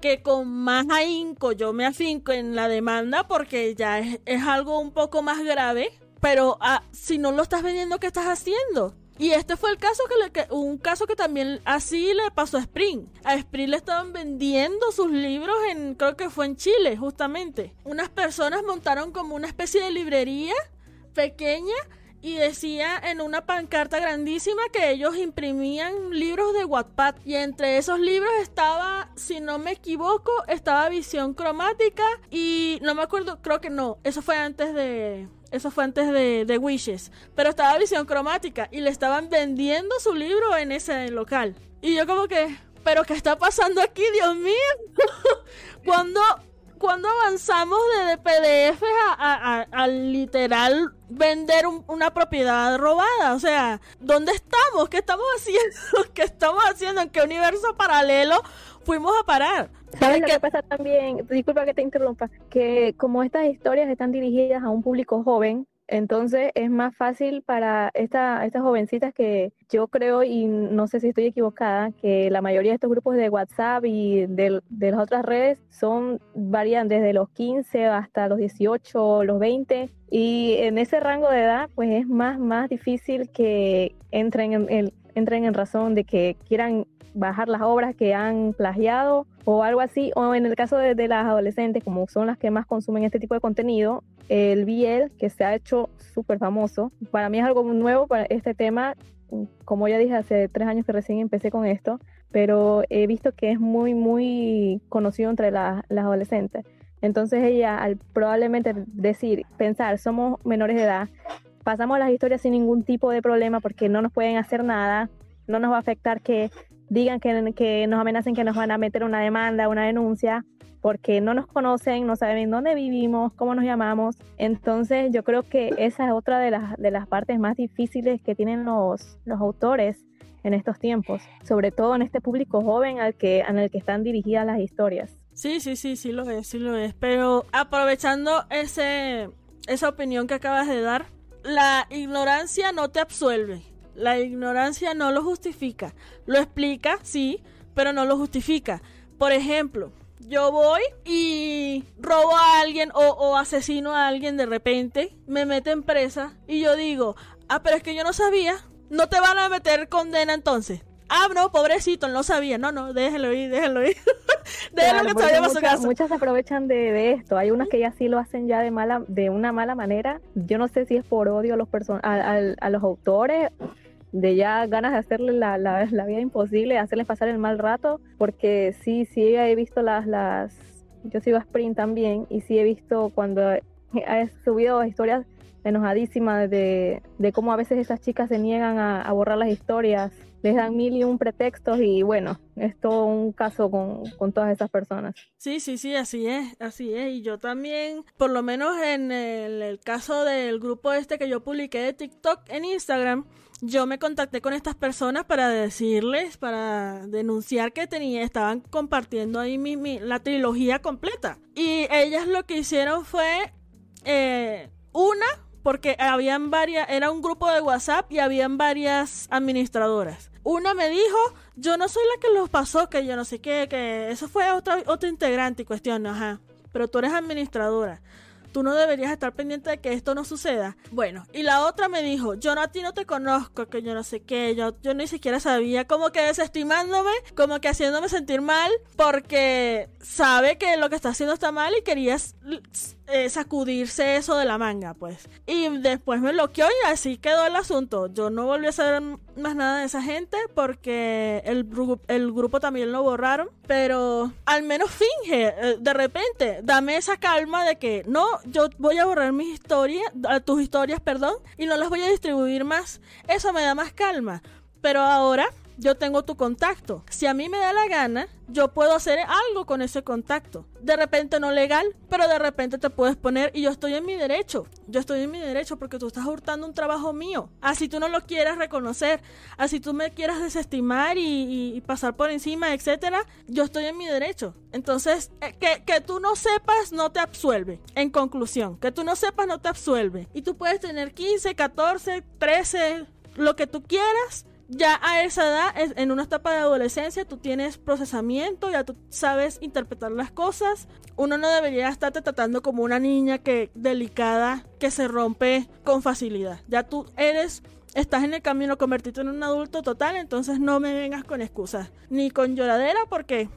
que con más ahínco yo me afinco en la demanda porque ya es, algo un poco más grave, pero ah, si no lo estás vendiendo, ¿qué estás haciendo? Y este fue el caso que, le, un caso que también así le pasó a Spring. A Spring le estaban vendiendo sus libros en, creo que fue en Chile, justamente. Unas personas montaron como una especie de librería pequeña y decía en una pancarta grandísima que ellos imprimían libros de Wattpad y entre esos libros estaba, si no me equivoco, estaba Visión Cromática y no me acuerdo, creo que no, eso fue antes de eso fue antes de, de Wishes, pero estaba Visión Cromática y le estaban vendiendo su libro en ese local. Y yo como que, pero ¿qué está pasando aquí, Dios mío? Cuando cuando avanzamos de PDF a, literal vender una propiedad robada? O sea, ¿dónde estamos? ¿Qué estamos haciendo? ¿Qué estamos haciendo? ¿En qué universo paralelo fuimos a parar? ¿Sabes lo que pasa también? Disculpa que te interrumpa. Que como estas historias están dirigidas a un público joven, entonces es más fácil para esta, estas jovencitas que yo creo, y no sé si estoy equivocada, que la mayoría de estos grupos de WhatsApp y de, las otras redes son, varían desde los 15 hasta los 18, los 20. Y en ese rango de edad, pues es más, más difícil que entren en, entren en razón de que quieran bajar las obras que han plagiado o algo así, o en el caso de, de, las adolescentes, como son las que más consumen este tipo de contenido, el BL, que se ha hecho súper famoso, para mí es algo nuevo para este tema, como ya dije, hace tres años que recién empecé con esto, pero he visto que es muy, muy conocido entre las adolescentes. Entonces ella, al probablemente decir, pensar, somos menores de edad, pasamos las historias sin ningún tipo de problema porque no nos pueden hacer nada, no nos va a afectar que digan que, que nos amenacen que nos van a meter una demanda, una denuncia, porque no nos conocen, no saben dónde vivimos, cómo nos llamamos. Entonces yo creo que esa es otra de las, de las partes más difíciles que tienen los, los autores en estos tiempos, sobre todo en este público joven al que, en el que están dirigidas las historias. Sí, sí, sí, sí lo es, sí lo es. Pero aprovechando ese, esa opinión que acabas de dar, la ignorancia no te absuelve. La ignorancia no lo justifica. Lo explica, sí, pero no lo justifica. Por ejemplo, yo voy y robo a alguien o, o, asesino a alguien de repente, me meten presa y yo digo, ah, pero es que yo no sabía, no te van a meter condena entonces. Ah, no, pobrecito, no sabía. No, no, déjelo ir, déjelo ir. déjelo que todavía muchas, su casa. Muchas se aprovechan de, de, esto. Hay unas que ya sí lo hacen ya de mala, de una mala manera. Yo no sé si es por odio a los, person a, a, a los autores de ya ganas de hacerle la, la, la, vida imposible, de hacerles pasar el mal rato, porque sí, sí he visto las, las, yo sigo a Sprint también, y sí he visto cuando he subido historias enojadísimas de, de cómo a veces esas chicas se niegan a, a, borrar las historias, les dan mil y un pretextos y bueno, es todo un caso con, con todas esas personas. Sí, sí, sí, así es, así es. Y yo también, por lo menos en el, el caso del grupo este que yo publiqué de TikTok en Instagram, yo me contacté con estas personas para decirles, para denunciar que tenía, estaban compartiendo ahí mi, mi, la trilogía completa. Y ellas lo que hicieron fue eh, una, porque habían varias, era un grupo de WhatsApp y habían varias administradoras. Una me dijo, yo no soy la que los pasó, que yo no sé qué, que eso fue otra, otro integrante y cuestión, ajá. Pero tú eres administradora tú no deberías estar pendiente de que esto no suceda. Bueno, y la otra me dijo, yo no, a ti no te conozco, que yo no sé qué, yo, yo ni siquiera sabía, como que desestimándome, como que haciéndome sentir mal, porque sabe que lo que está haciendo está mal y querías eh, sacudirse eso de la manga, pues. Y después me bloqueó y así quedó el asunto. Yo no volví a saber más nada de esa gente porque el, el grupo también lo borraron, pero al menos finge, eh, de repente, dame esa calma de que no, yo voy a borrar mis historias, tus historias, perdón, y no las voy a distribuir más. Eso me da más calma. Pero ahora yo tengo tu contacto. Si a mí me da la gana, yo puedo hacer algo con ese contacto. De repente no legal, pero de repente te puedes poner y yo estoy en mi derecho. Yo estoy en mi derecho porque tú estás hurtando un trabajo mío. Así tú no lo quieras reconocer, así tú me quieras desestimar y, pasar por encima, etcétera, yo estoy en mi derecho. Entonces, eh, que, que tú no sepas no te absuelve. En conclusión, que tú no sepas no te absuelve. Y tú puedes tener 15, 14, 13, lo que tú quieras ya a esa edad, en una etapa de adolescencia, tú tienes procesamiento, ya tú sabes interpretar las cosas. Uno no debería estarte tratando como una niña que delicada, que se rompe con facilidad. Ya tú eres estás en el camino convertido en un adulto total, entonces no me vengas con excusas ni con lloradera porque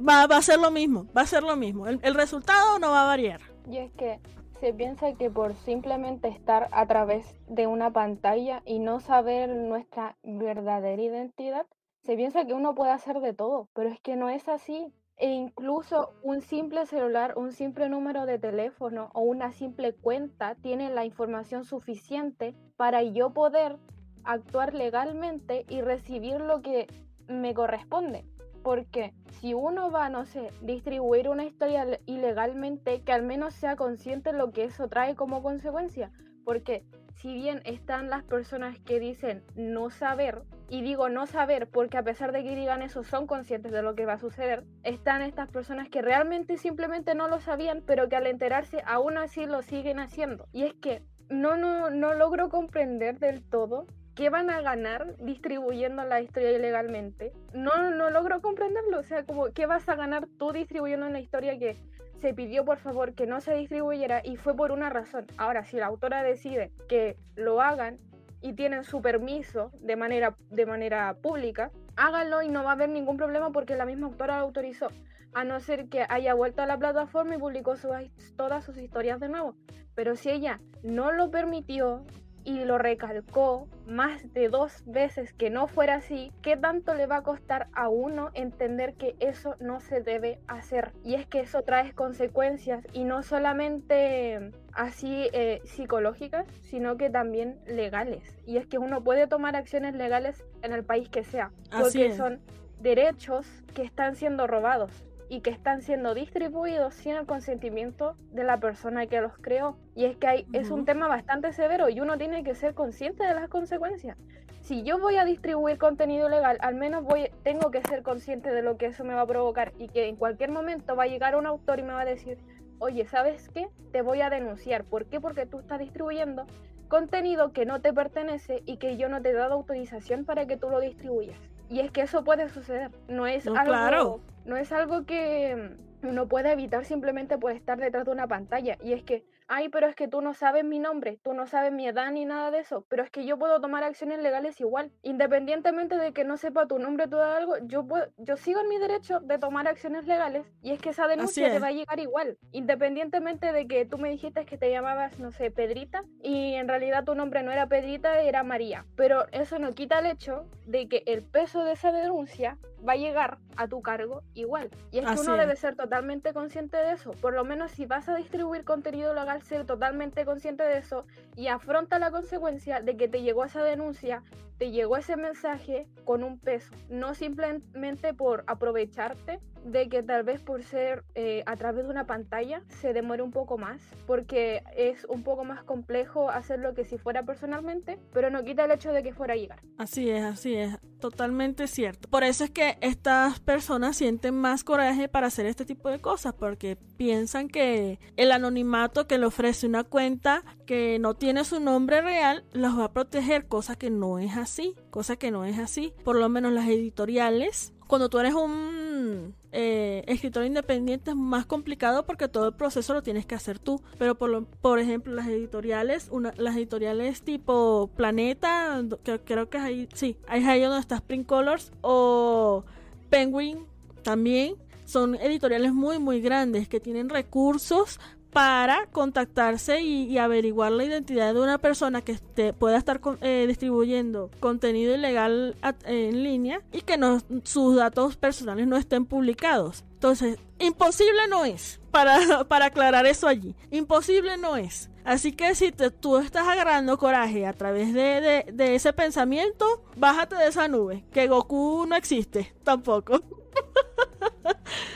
va, va a ser lo mismo, va a ser lo mismo. El, el resultado no va a variar. Y es que se piensa que por simplemente estar a través de una pantalla y no saber nuestra verdadera identidad, se piensa que uno puede hacer de todo, pero es que no es así. E incluso un simple celular, un simple número de teléfono o una simple cuenta tiene la información suficiente para yo poder actuar legalmente y recibir lo que me corresponde. Porque si uno va, no sé, distribuir una historia ilegalmente, que al menos sea consciente de lo que eso trae como consecuencia. Porque si bien están las personas que dicen no saber, y digo no saber porque a pesar de que digan eso son conscientes de lo que va a suceder, están estas personas que realmente simplemente no lo sabían, pero que al enterarse aún así lo siguen haciendo. Y es que no, no, no logro comprender del todo ¿qué van a ganar distribuyendo la historia ilegalmente? No, no logro comprenderlo. O sea, ¿qué vas a ganar tú distribuyendo una historia que se pidió por favor que no se distribuyera y fue por una razón? Ahora, si la autora decide que lo hagan y tienen su permiso de manera, de manera pública, háganlo y no va a haber ningún problema porque la misma autora lo autorizó. A no ser que haya vuelto a la plataforma y publicó todas sus historias de nuevo. Pero si ella no lo permitió, y lo recalcó más de dos veces que no fuera así, ¿qué tanto le va a costar a uno entender que eso no se debe hacer? Y es que eso trae consecuencias y no solamente así eh, psicológicas, sino que también legales. Y es que uno puede tomar acciones legales en el país que sea, porque son derechos que están siendo robados. Y que están siendo distribuidos sin el consentimiento de la persona que los creó. Y es que hay, es un tema bastante severo y uno tiene que ser consciente de las consecuencias. Si yo voy a distribuir contenido legal, al menos voy, tengo que ser consciente de lo que eso me va a provocar y que en cualquier momento va a llegar un autor y me va a decir, oye, ¿sabes qué? Te voy a denunciar. ¿Por qué? Porque tú estás distribuyendo contenido que no te pertenece y que yo no te he dado autorización para que tú lo distribuyas. Y es que eso puede suceder. No es algo, no es algo que uno puede evitar simplemente por estar detrás de una pantalla. Y es que ay, pero es que tú no sabes mi nombre, tú no sabes mi edad ni nada de eso, pero es que yo puedo tomar acciones legales igual, independientemente de que no sepa tu nombre o todo algo, yo puedo, yo sigo en mi derecho de tomar acciones legales y es que esa denuncia te va a llegar igual, independientemente de que tú me dijiste que te llamabas, no sé, Pedrita y en realidad tu nombre no era Pedrita, era María, pero eso no quita el hecho de que el peso de esa denuncia va a llegar a tu cargo igual. Y es que uno debe ser totalmente consciente de eso. Por lo menos si vas a distribuir contenido legal, ser totalmente consciente de eso y afronta la consecuencia de que te llegó esa denuncia, te llegó ese mensaje con un peso. No simplemente por aprovecharte de que tal vez por ser eh, a través de una pantalla se demore un poco más, porque es un poco más complejo hacerlo que si fuera personalmente, pero no quita el hecho de que fuera a llegar. Así es, así es, totalmente cierto. Por eso es que estas personas sienten más coraje para hacer este tipo de cosas, porque piensan que el anonimato que le ofrece una cuenta que no tiene su nombre real los va a proteger, cosa que no es así, cosa que no es así. Por lo menos las editoriales cuando tú eres un eh, escritor independiente es más complicado porque todo el proceso lo tienes que hacer tú. Pero por, por ejemplo, las editoriales, una, las editoriales tipo Planeta, que, creo que es ahí, sí, es ahí donde está Spring Colors, o Penguin también, son editoriales muy, muy grandes que tienen recursos para contactarse y, averiguar la identidad de una persona que pueda estar eh, distribuyendo contenido ilegal en línea y que sus datos personales no estén publicados. Entonces, imposible no es, para, para aclarar eso allí, imposible no es. Así que si tú estás agarrando coraje a través de ese pensamiento, bájate de esa nube, que Goku no existe tampoco.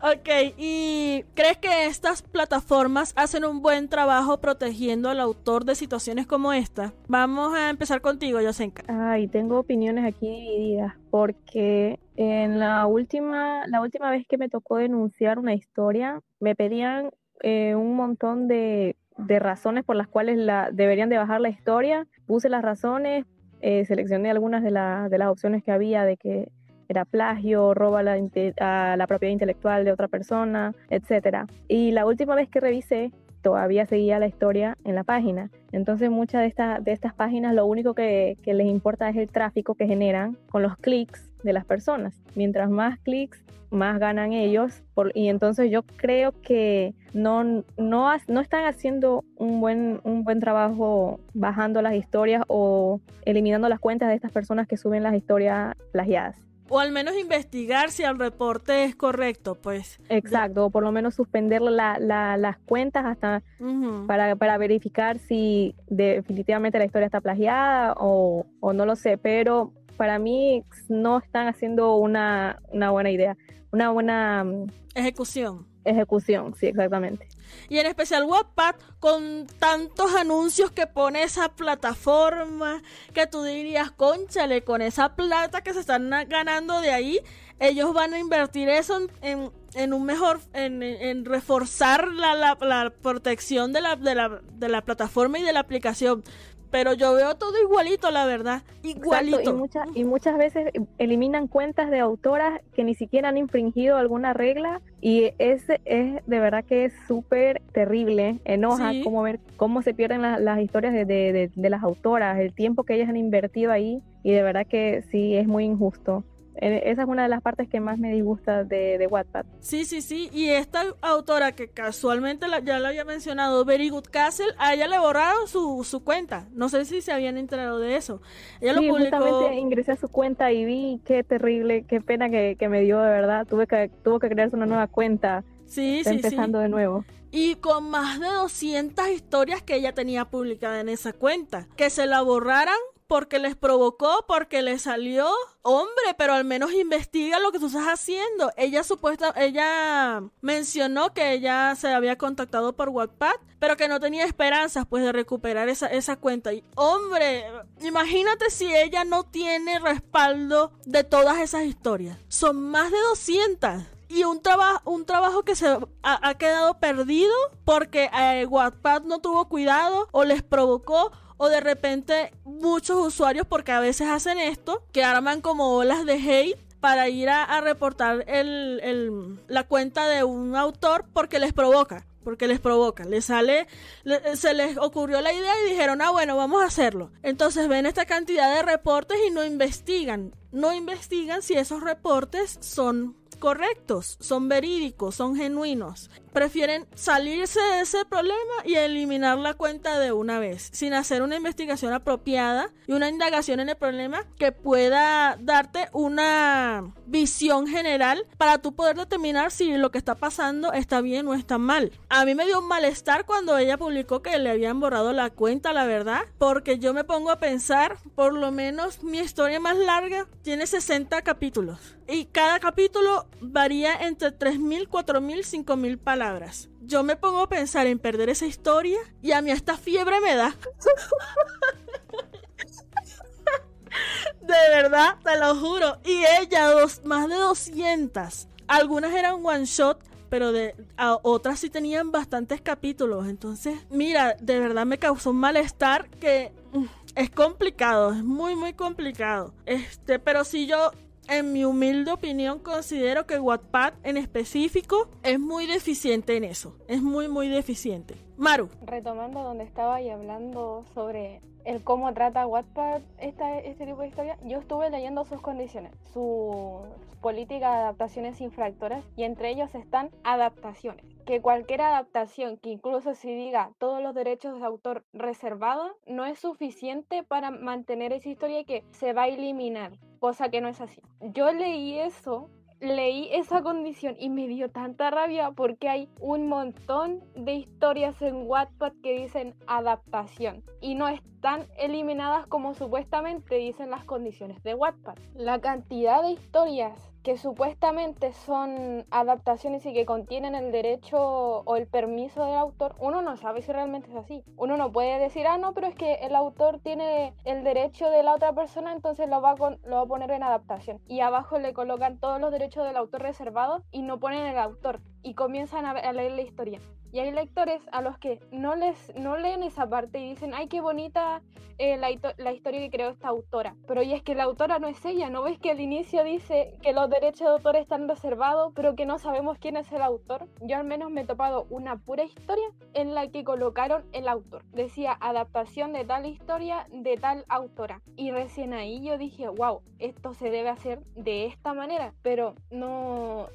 Ok, ¿y crees que estas plataformas hacen un buen trabajo protegiendo al autor de situaciones como esta? Vamos a empezar contigo, Yosenka. Ay, tengo opiniones aquí divididas porque en la última, la última vez que me tocó denunciar una historia, me pedían eh, un montón de, razones por las cuales la, deberían de bajar la historia. Puse las razones, eh, seleccioné algunas de, de las opciones que había de que era plagio, roba la, propiedad intelectual de otra persona, etc. Y la última vez que revisé, todavía seguía la historia en la página. Entonces muchas de, de estas páginas lo único que, les importa es el tráfico que generan con los clics de las personas. Mientras más clics, más ganan ellos. y entonces yo creo que no, no, no están haciendo un buen, un buen trabajo bajando las historias o eliminando las cuentas de estas personas que suben las historias plagiadas o al menos investigar si el reporte es correcto, pues. Exacto, o por lo menos suspender las cuentas hasta para, para, verificar si definitivamente la historia está plagiada o, o, no lo sé, pero para mí no están haciendo una, una buena idea, una buena... Mm, ejecución. Ejecución, sí, exactamente. Y en especial Wattpad con tantos anuncios que pone esa plataforma que tú dirías, conchale, con esa plata que se están ganando de ahí, ellos van a invertir eso en, en un mejor, en, en reforzar la, la, la protección de la, de, la, de la plataforma y de la aplicación pero yo veo todo igualito, la verdad, igualito. y, y, muchas veces eliminan cuentas de autoras que ni siquiera han infringido alguna regla y es, es de verdad que es súper terrible, enoja como ver cómo se pierden las historias de, de, de las autoras, el tiempo que ellas han invertido ahí y de verdad que sí es muy injusto. Eh, esa es una de las partes que más me disgusta de, de Wattpad. Sí, sí, sí. Y esta autora que casualmente ya la había mencionado, Very Good Castle, a ella le borraron su, su cuenta. No sé si se habían enterado de eso. Ella sí, lo justamente ingresé a su cuenta y vi qué terrible, qué pena que, me dio de verdad. Tuve que, tuvo que crearse una nueva cuenta. Sí, sí, empezando de nuevo. Y con más de 200 historias que ella tenía publicadas en esa cuenta. Que se la borraran porque les provocó, porque les salió. Hombre, pero al menos investiga lo que tú estás haciendo. Ella supuesta, ella mencionó que ella se había contactado por WhatsApp, pero que no tenía esperanzas pues de recuperar esa, esa cuenta. Y hombre, imagínate si ella no tiene respaldo de todas esas historias. Son más de 200 y un, trabajo un trabajo que se ha, quedado perdido porque eh, WhatsApp no tuvo cuidado o les provocó o de repente muchos usuarios porque a veces hacen esto que arman como olas de hate para ir a, reportar el, la cuenta de un autor porque les provoca porque les provoca, les sale, se les ocurrió la idea y dijeron, ah, bueno, vamos a hacerlo. Entonces ven esta cantidad de reportes y no investigan, no investigan si esos reportes son correctos, son verídicos, son genuinos. Prefieren salirse de ese problema y eliminar la cuenta de una vez, sin hacer una investigación apropiada y una indagación en el problema que pueda darte una visión general para tú poder determinar si lo que está pasando está bien o está mal. A mí me dio un malestar cuando ella publicó que le habían borrado la cuenta, la verdad, porque yo me pongo a pensar, por lo menos mi historia más larga tiene 60 capítulos y cada capítulo varía entre 3.000, 4.000, 5.000 palabras. Yo me pongo a pensar en perder esa historia y a mí esta fiebre me da. de verdad, te lo juro. Y ella, dos, más de 200. Algunas eran one shot, pero de otras sí tenían bastantes capítulos. Entonces, mira, de verdad me causó un malestar que mm, es complicado, es muy muy complicado. Este, pero si yo en mi humilde opinión, considero que Wattpad en específico es muy deficiente en eso. Es muy, muy deficiente. Maru. Retomando donde estaba y hablando sobre el cómo trata Wattpad esta, este tipo de historia, yo estuve leyendo sus condiciones, su política de adaptaciones infractoras y entre ellos están adaptaciones. Que cualquier adaptación que incluso si diga todos los derechos de autor reservados no es suficiente para mantener esa historia que se va a eliminar, cosa que no es así. Yo leí eso leí esa condición y me dio tanta rabia porque hay un montón de historias en Wattpad que dicen adaptación y no están eliminadas como supuestamente dicen las condiciones de Wattpad. La cantidad de historias que supuestamente son adaptaciones y que contienen el derecho o el permiso del autor, uno no sabe si realmente es así. Uno no puede decir, ah, no, pero es que el autor tiene el derecho de la otra persona, entonces lo va a, lo va a poner en adaptación. Y abajo le colocan todos los derechos del autor reservados y no ponen el autor. Y comienzan a leer la historia. Hay lectores a los que no les no leen esa parte y dicen, ay, qué bonita eh, la, la, historia que creó esta autora. Pero y es que la autora no es ella, ¿no ves que al inicio dice que los derechos de autor están reservados, pero que no sabemos quién es el autor? Yo al menos me he topado una pura historia en la que colocaron el autor. Decía adaptación de tal historia de tal autora. Y recién ahí yo dije, wow, esto se debe hacer de esta manera. Pero no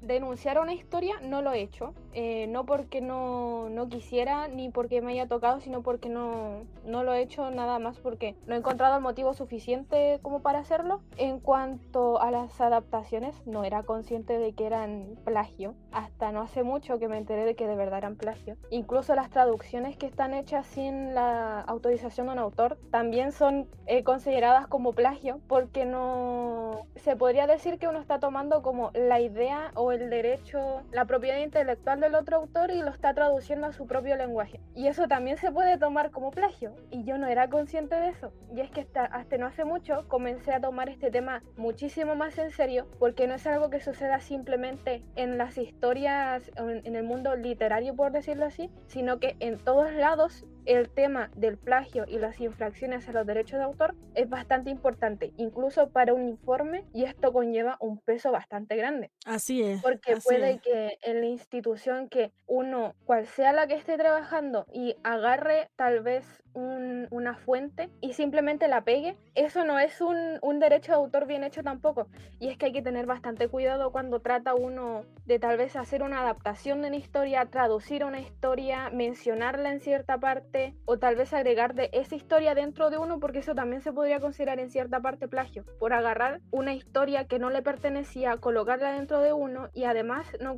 denunciar una historia no lo he hecho. Eh, no porque no, no, quisiera ni porque me haya tocado, sino porque no, no lo he hecho nada más porque no he encontrado el motivo suficiente como para hacerlo. En cuanto a las adaptaciones, no era consciente de que eran plagio. Hasta no hace mucho que me enteré de que de verdad eran plagio. Incluso las traducciones que están hechas sin la autorización de un autor también son eh, consideradas como plagio porque no se podría decir que uno está tomando como la idea o el derecho, la propiedad intelectual del otro autor y lo está traduciendo a su propio lenguaje. Y eso también se puede tomar como plagio. Y yo no era consciente de eso. Y es que hasta, hasta no hace mucho comencé a tomar este tema muchísimo más en serio porque no es algo que suceda simplemente en las historias, en, en el mundo literario, por decirlo así, sino que en todos lados el tema del plagio y las infracciones a los derechos de autor es bastante importante, incluso para un informe, y esto conlleva un peso bastante grande. Así es. Porque puede que en la institución que uno, cual sea la que esté trabajando, y agarre tal vez una fuente y simplemente la pegue, eso no es un, un derecho de autor bien hecho tampoco. Y es que hay que tener bastante cuidado cuando trata uno de tal vez hacer una adaptación de una historia, traducir una historia, mencionarla en cierta parte o tal vez agregar de esa historia dentro de uno porque eso también se podría considerar en cierta parte plagio por agarrar una historia que no le pertenecía, colocarla dentro de uno y además no,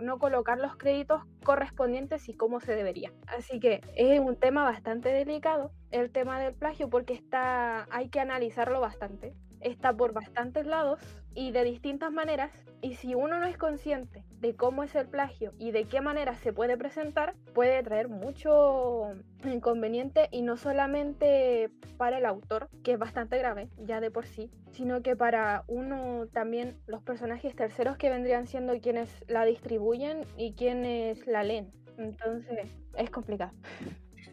no colocar los créditos correspondientes y cómo se debería. Así que es un tema bastante delicado el tema del plagio porque está hay que analizarlo bastante está por bastantes lados y de distintas maneras, y si uno no es consciente de cómo es el plagio y de qué manera se puede presentar, puede traer mucho inconveniente y no solamente para el autor, que es bastante grave ya de por sí, sino que para uno también los personajes terceros que vendrían siendo quienes la distribuyen y quienes la leen. Entonces es complicado.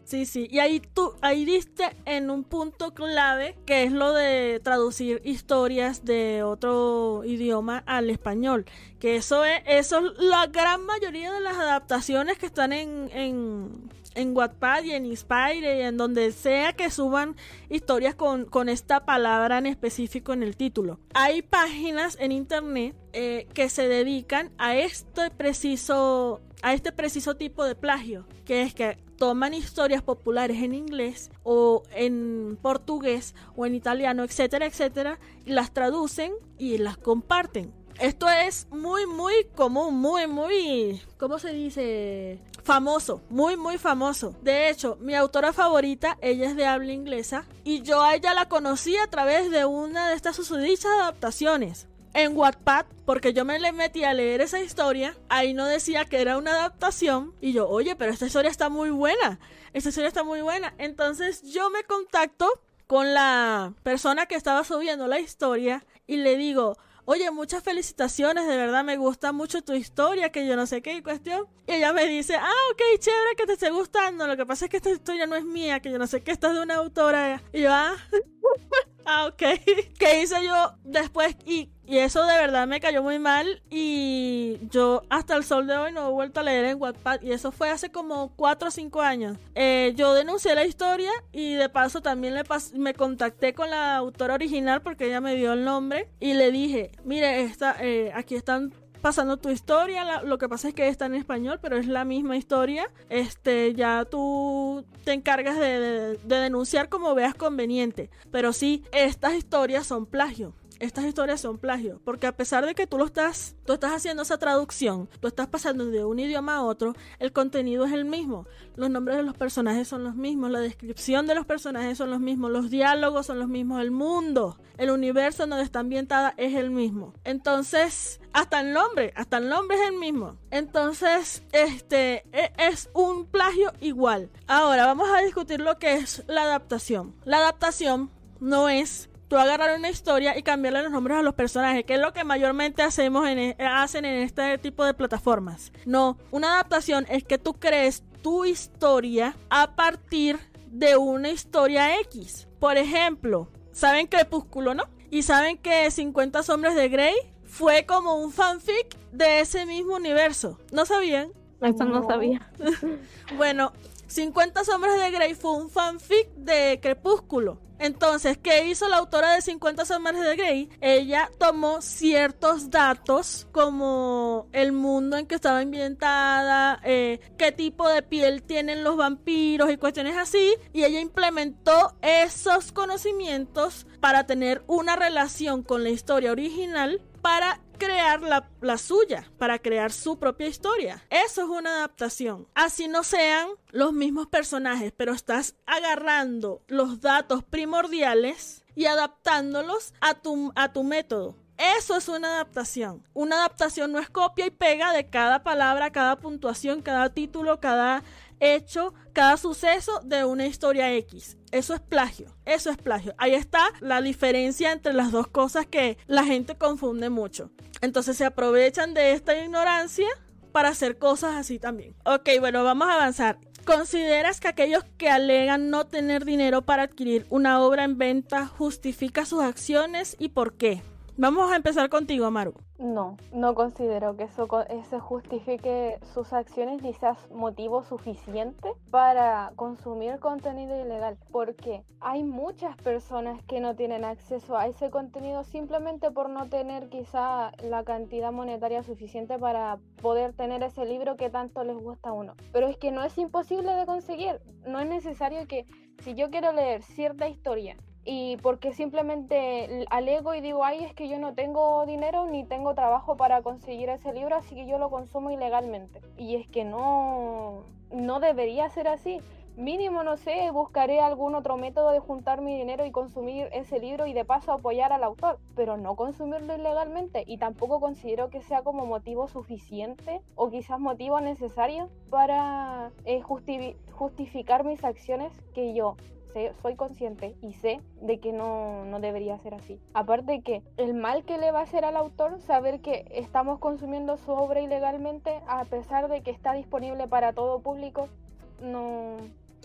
Sí, sí, y ahí tú, ahí diste en un punto clave que es lo de traducir historias de otro idioma al español. Que eso es, eso es la gran mayoría de las adaptaciones que están en, en, en Wattpad y en Inspire y en donde sea que suban historias con, con esta palabra en específico en el título. Hay páginas en internet eh, que se dedican a este preciso a este preciso tipo de plagio, que es que toman historias populares en inglés o en portugués o en italiano, etcétera, etcétera, y las traducen y las comparten. Esto es muy, muy común, muy, muy, ¿cómo se dice? Famoso, muy, muy famoso. De hecho, mi autora favorita, ella es de habla inglesa y yo a ella la conocí a través de una de estas susodichas adaptaciones en Wattpad, porque yo me le metí a leer esa historia, ahí no decía que era una adaptación, y yo, oye, pero esta historia está muy buena, esta historia está muy buena. Entonces yo me contacto con la persona que estaba subiendo la historia y le digo, oye, muchas felicitaciones, de verdad me gusta mucho tu historia, que yo no sé qué cuestión. Y ella me dice, ah, ok, chévere que te esté gustando, lo que pasa es que esta historia no es mía, que yo no sé qué, esta es de una autora. Y yo, ah, ah, ok. ¿Qué hice yo después? Y y eso de verdad me cayó muy mal y yo hasta el sol de hoy no he vuelto a leer en Wattpad y eso fue hace como 4 o 5 años. Eh, yo denuncié la historia y de paso también le me contacté con la autora original porque ella me dio el nombre y le dije, mire, esta, eh, aquí están pasando tu historia. lo que pasa es que está en español, pero es la misma historia. Este, ya tú te encargas de, de, denunciar como veas conveniente. Pero sí, estas historias son plagio estas historias son plagio, porque a pesar de que tú lo estás, tú estás haciendo esa traducción, tú estás pasando de un idioma a otro, el contenido es el mismo, los nombres de los personajes son los mismos, la descripción de los personajes son los mismos, los diálogos son los mismos, el mundo, el universo donde está ambientada es el mismo. Entonces, hasta el nombre, hasta el nombre es el mismo. Entonces, este e, es un plagio igual. Ahora vamos a discutir lo que es la adaptación. La adaptación no es tú agarrar una historia y cambiarle los nombres a los personajes, que es lo que mayormente hacemos en, e, hacen en este tipo de plataformas. No, una adaptación es que tú crees tu historia a partir de una historia X. Por ejemplo, ¿saben Crepúsculo, no? Y saben que 50 sombras de Grey fue como un fanfic de ese mismo universo. ¿No sabían? Eso no sabía. bueno, 50 sombras de Grey fue un fanfic de Crepúsculo. Entonces, ¿qué hizo la autora de 50 sombras de Grey? Ella tomó ciertos datos como el mundo en que estaba ambientada, eh, qué tipo de piel tienen los vampiros y cuestiones así, y ella implementó esos conocimientos para tener una relación con la historia original para crear la, suya, para crear su propia historia. Eso es una adaptación. Así no sean los mismos personajes, pero estás agarrando los datos primordiales y adaptándolos a tu, a tu método. Eso es una adaptación. Una adaptación no es copia y pega de cada palabra, cada puntuación, cada título, cada hecho, cada suceso de una historia X. Eso es plagio, eso es plagio. Ahí está la diferencia entre las dos cosas que la gente confunde mucho. Entonces se aprovechan de esta ignorancia para hacer cosas así también. Ok, bueno, vamos a avanzar. ¿Consideras que aquellos que alegan no tener dinero para adquirir una obra en venta justifica sus acciones y por qué? Vamos a empezar contigo, Amaru. No, no considero que eso, eso justifique sus acciones y sea motivo suficiente para consumir contenido ilegal, porque hay muchas personas que no tienen acceso a ese contenido simplemente por no tener quizá la cantidad monetaria suficiente para poder tener ese libro que tanto les gusta a uno. Pero es que no es imposible de conseguir, no es necesario que si yo quiero leer cierta historia y porque simplemente alego y digo, ay, es que yo no tengo dinero ni tengo trabajo para conseguir ese libro, así que yo lo consumo ilegalmente. Y es que no, no debería ser así. Mínimo, no sé, buscaré algún otro método de juntar mi dinero y consumir ese libro y de paso apoyar al autor, pero no consumirlo ilegalmente. Y tampoco considero que sea como motivo suficiente o quizás motivo necesario para eh, justificar mis acciones que yo soy consciente y sé de que no, no debería ser así. Aparte que el mal que le va a hacer al autor saber que estamos consumiendo su obra ilegalmente a pesar de que está disponible para todo público, no...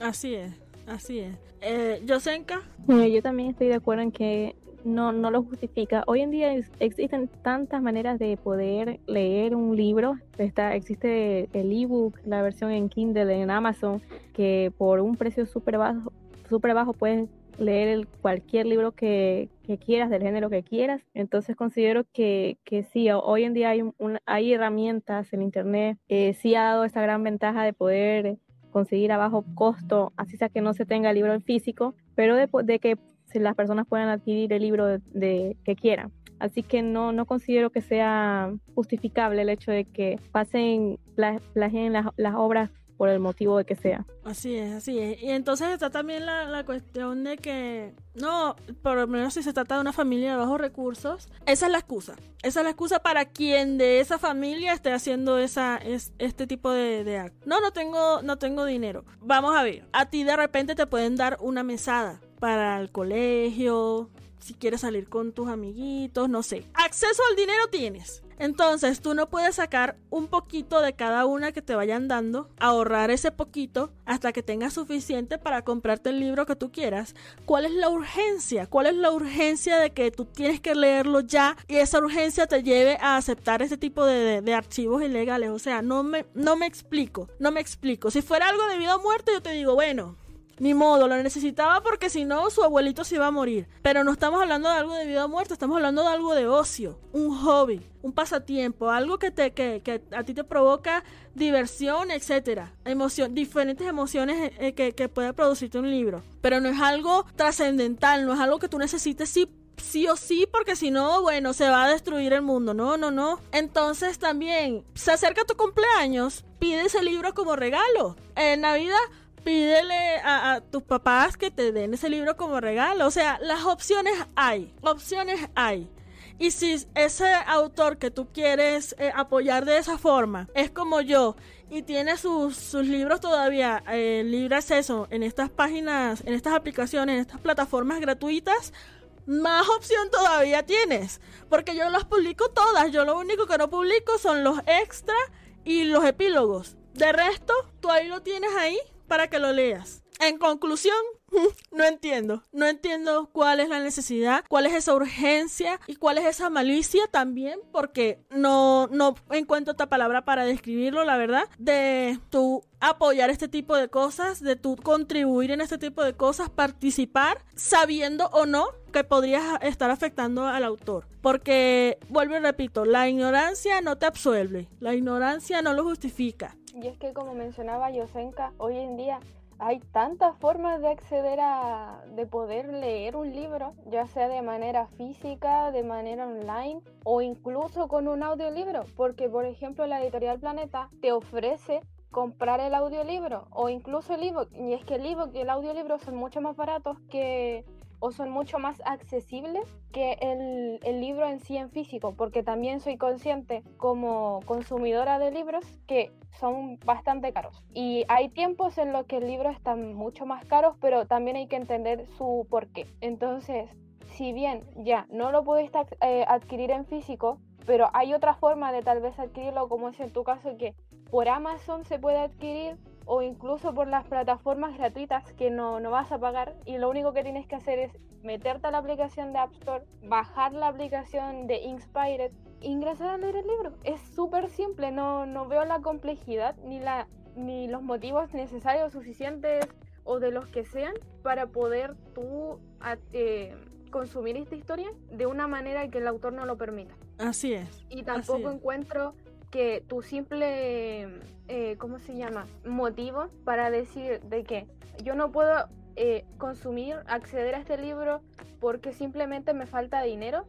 Así es, así es. Eh, ¿Yosenka? yo también estoy de acuerdo en que no, no lo justifica. Hoy en día existen tantas maneras de poder leer un libro. Está, existe el ebook, la versión en Kindle, en Amazon, que por un precio súper bajo, súper bajo puedes leer cualquier libro que, quieras, del género que quieras. Entonces considero que, que sí, hoy en día hay, hay herramientas en Internet, eh, sí ha dado esta gran ventaja de poder conseguir a bajo costo, así sea que no se tenga el libro en físico, pero de, de que las personas puedan adquirir el libro de, que quieran. Así que no, no considero que sea justificable el hecho de que pasen, plagien las, las obras por el motivo de que sea. Así es, así es. Y entonces está también la, la, cuestión de que, no, por lo menos si se trata de una familia de bajos recursos, esa es la excusa. Esa es la excusa para quien de esa familia esté haciendo esa, es, este tipo de, de acto. No, no tengo, no tengo dinero. Vamos a ver, a ti de repente te pueden dar una mesada para el colegio, si quieres salir con tus amiguitos, no sé. Acceso al dinero tienes. Entonces tú no puedes sacar un poquito de cada una que te vayan dando, ahorrar ese poquito hasta que tengas suficiente para comprarte el libro que tú quieras. ¿Cuál es la urgencia? ¿Cuál es la urgencia de que tú tienes que leerlo ya y esa urgencia te lleve a aceptar ese tipo de, de, archivos ilegales? O sea, no me, no me explico, no me explico. Si fuera algo de vida o muerte, yo te digo, bueno, ni modo, lo necesitaba porque si no su abuelito se iba a morir. Pero no estamos hablando de algo de vida o muerte, estamos hablando de algo de ocio, un hobby, un pasatiempo, algo que te que, que a ti te provoca diversión, etcétera, diferentes emociones eh, que, que puede producirte un libro. Pero no es algo trascendental, no es algo que tú necesites sí sí o sí, porque si no, bueno, se va a destruir el mundo. No, no, no. Entonces también, se acerca tu cumpleaños, pide ese libro como regalo. En Navidad, pídele a, tus papás que te den ese libro como regalo. O sea, las opciones hay, opciones hay. Y si ese autor que tú quieres eh, apoyar de esa forma es como yo y tiene sus, libros todavía en libre acceso en estas páginas, en estas aplicaciones, en estas plataformas gratuitas, más opción todavía tienes. Porque yo las publico todas. Yo lo único que no publico son los extras y los epílogos. De resto, tú ahí lo tienes ahí para que lo leas. En conclusión, no entiendo. No entiendo cuál es la necesidad, cuál es esa urgencia y cuál es esa malicia también, porque no, no encuentro otra palabra para describirlo, la verdad, de tu apoyar este tipo de cosas, de tu contribuir en este tipo de cosas, participar, sabiendo o no que podrías estar afectando al autor. Porque, vuelvo y repito, la ignorancia no te absuelve, la ignorancia no lo justifica. Y es que como mencionaba Yosenka, hoy en día hay tantas formas de acceder a, de poder leer un libro, ya sea de manera física, de manera online o incluso con un audiolibro, porque por ejemplo la editorial Planeta te ofrece comprar el audiolibro o incluso el ebook, y es que el ebook y el audiolibro son mucho más baratos que o son mucho más accesibles que el, el, libro en sí en físico, porque también soy consciente como consumidora de libros que son bastante caros. Y hay tiempos en los que el libro están mucho más caros, pero también hay que entender su porqué. Entonces, si bien ya no lo pudiste eh, adquirir en físico, pero hay otra forma de tal vez adquirirlo, como es en tu caso, que por Amazon se puede adquirir o incluso por las plataformas gratuitas que no, no, vas a pagar y lo único que tienes que hacer es meterte a la aplicación de App Store, bajar la aplicación de Inspired, ingresar a leer el libro. Es súper simple, no, no veo la complejidad ni, la, ni los motivos necesarios suficientes o de los que sean para poder tú eh, consumir esta historia de una manera que el autor no lo permita. Así es. Y tampoco encuentro que tu simple, eh, ¿cómo se llama? Motivo para decir de que yo no puedo eh, consumir, acceder a este libro porque simplemente me falta dinero,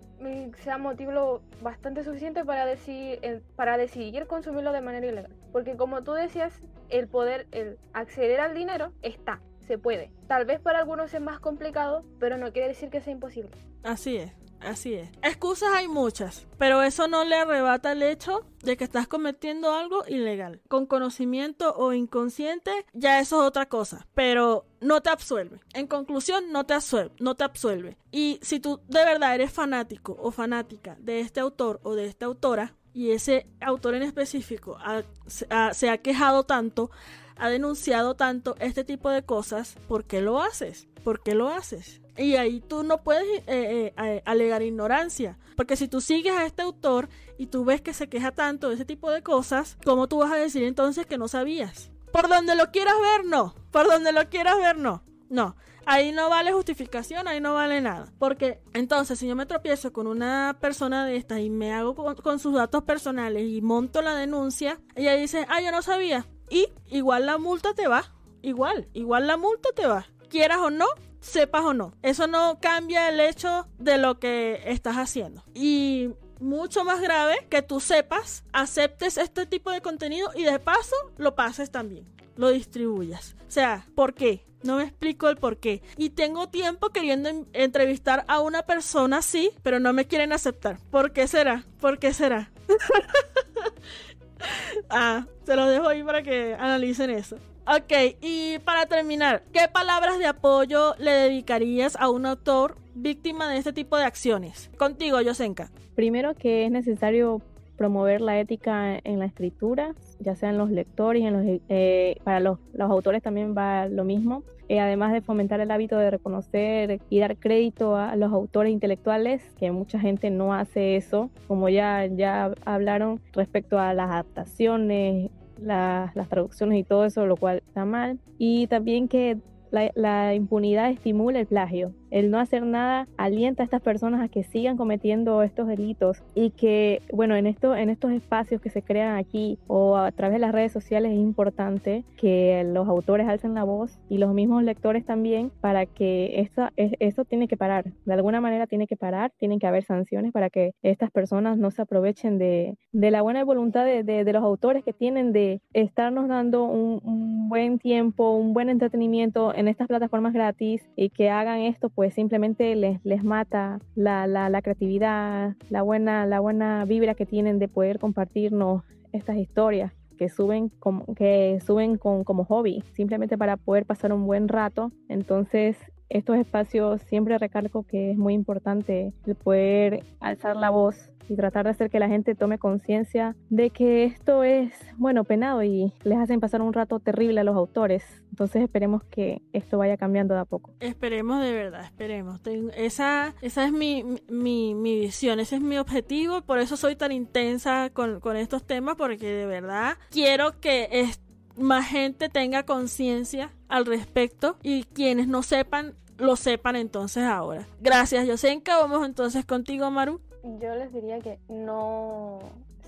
sea motivo bastante suficiente para decidir, para decidir consumirlo de manera ilegal. Porque como tú decías, el poder, el acceder al dinero está, se puede. Tal vez para algunos es más complicado, pero no quiere decir que sea imposible. Así es. Así es. Excusas hay muchas, pero eso no le arrebata el hecho de que estás cometiendo algo ilegal. Con conocimiento o inconsciente, ya eso es otra cosa, pero no te absuelve. En conclusión, no te absuelve, no te absuelve. Y si tú de verdad eres fanático o fanática de este autor o de esta autora, y ese autor en específico se ha quejado tanto, ha denunciado tanto este tipo de cosas, ¿por qué lo haces? ¿Por qué lo haces? Y ahí tú no puedes eh, eh, alegar ignorancia. Porque si tú sigues a este autor y tú ves que se queja tanto de ese tipo de cosas, ¿cómo tú vas a decir entonces que no sabías? Por donde lo quieras ver, no. Por donde lo quieras ver, no. No. Ahí no vale justificación, ahí no vale nada. Porque entonces si yo me tropiezo con una persona de estas y me hago con, con sus datos personales y monto la denuncia, ella dice, ah, yo no sabía. Y igual la multa te va. Igual, igual la multa te va. Quieras o no, sepas o no. Eso no cambia el hecho de lo que estás haciendo. Y mucho más grave que tú sepas, aceptes este tipo de contenido y de paso lo pases también, lo distribuyas. O sea, ¿por qué? No me explico el por qué. Y tengo tiempo queriendo entrevistar a una persona así, pero no me quieren aceptar. ¿Por qué será? ¿Por qué será? ah, se los dejo ahí para que analicen eso. Ok, y para terminar, ¿qué palabras de apoyo le dedicarías a un autor víctima de este tipo de acciones? Contigo, Yosenka. Primero que es necesario promover la ética en la escritura, ya sean los lectores en los, eh, para los, los, autores también va lo mismo. Eh, además de fomentar el hábito de reconocer y dar crédito a los autores intelectuales, que mucha gente no hace eso, como ya, ya hablaron respecto a las adaptaciones, las, las traducciones y todo eso, lo cual está mal. Y también que la, la, impunidad estimula el plagio el no hacer nada alienta a estas personas a que sigan cometiendo estos delitos y que, bueno, en, esto, en estos espacios que se crean aquí o a través de las redes sociales es importante que los autores alcen la voz y los mismos lectores también para que esto, esto tiene que parar. De alguna manera tiene que parar, tienen que haber sanciones para que estas personas no se aprovechen de, de la buena voluntad de, de, los autores que tienen de estarnos dando un, un buen tiempo, un buen entretenimiento en estas plataformas gratis y que hagan esto pues pues simplemente les, les mata la, la, la, creatividad, la buena, la buena vibra que tienen de poder compartirnos estas historias que suben como, que suben con, como hobby, simplemente para poder pasar un buen rato. Entonces, estos espacios siempre recalco que es muy importante el poder alzar la voz y tratar de hacer que la gente tome conciencia de que esto es, bueno, penado y les hacen pasar un rato terrible a los autores. Entonces esperemos que esto vaya cambiando de a poco. Esperemos de verdad, esperemos. esa, esa es mi, mi, mi, visión, ese es mi objetivo, por eso soy tan intensa con, con estos temas, porque de verdad quiero que más gente tenga conciencia al respecto y quienes no sepan lo sepan entonces ahora. Gracias, Yosenka. Vamos entonces contigo, Maru yo les diría que no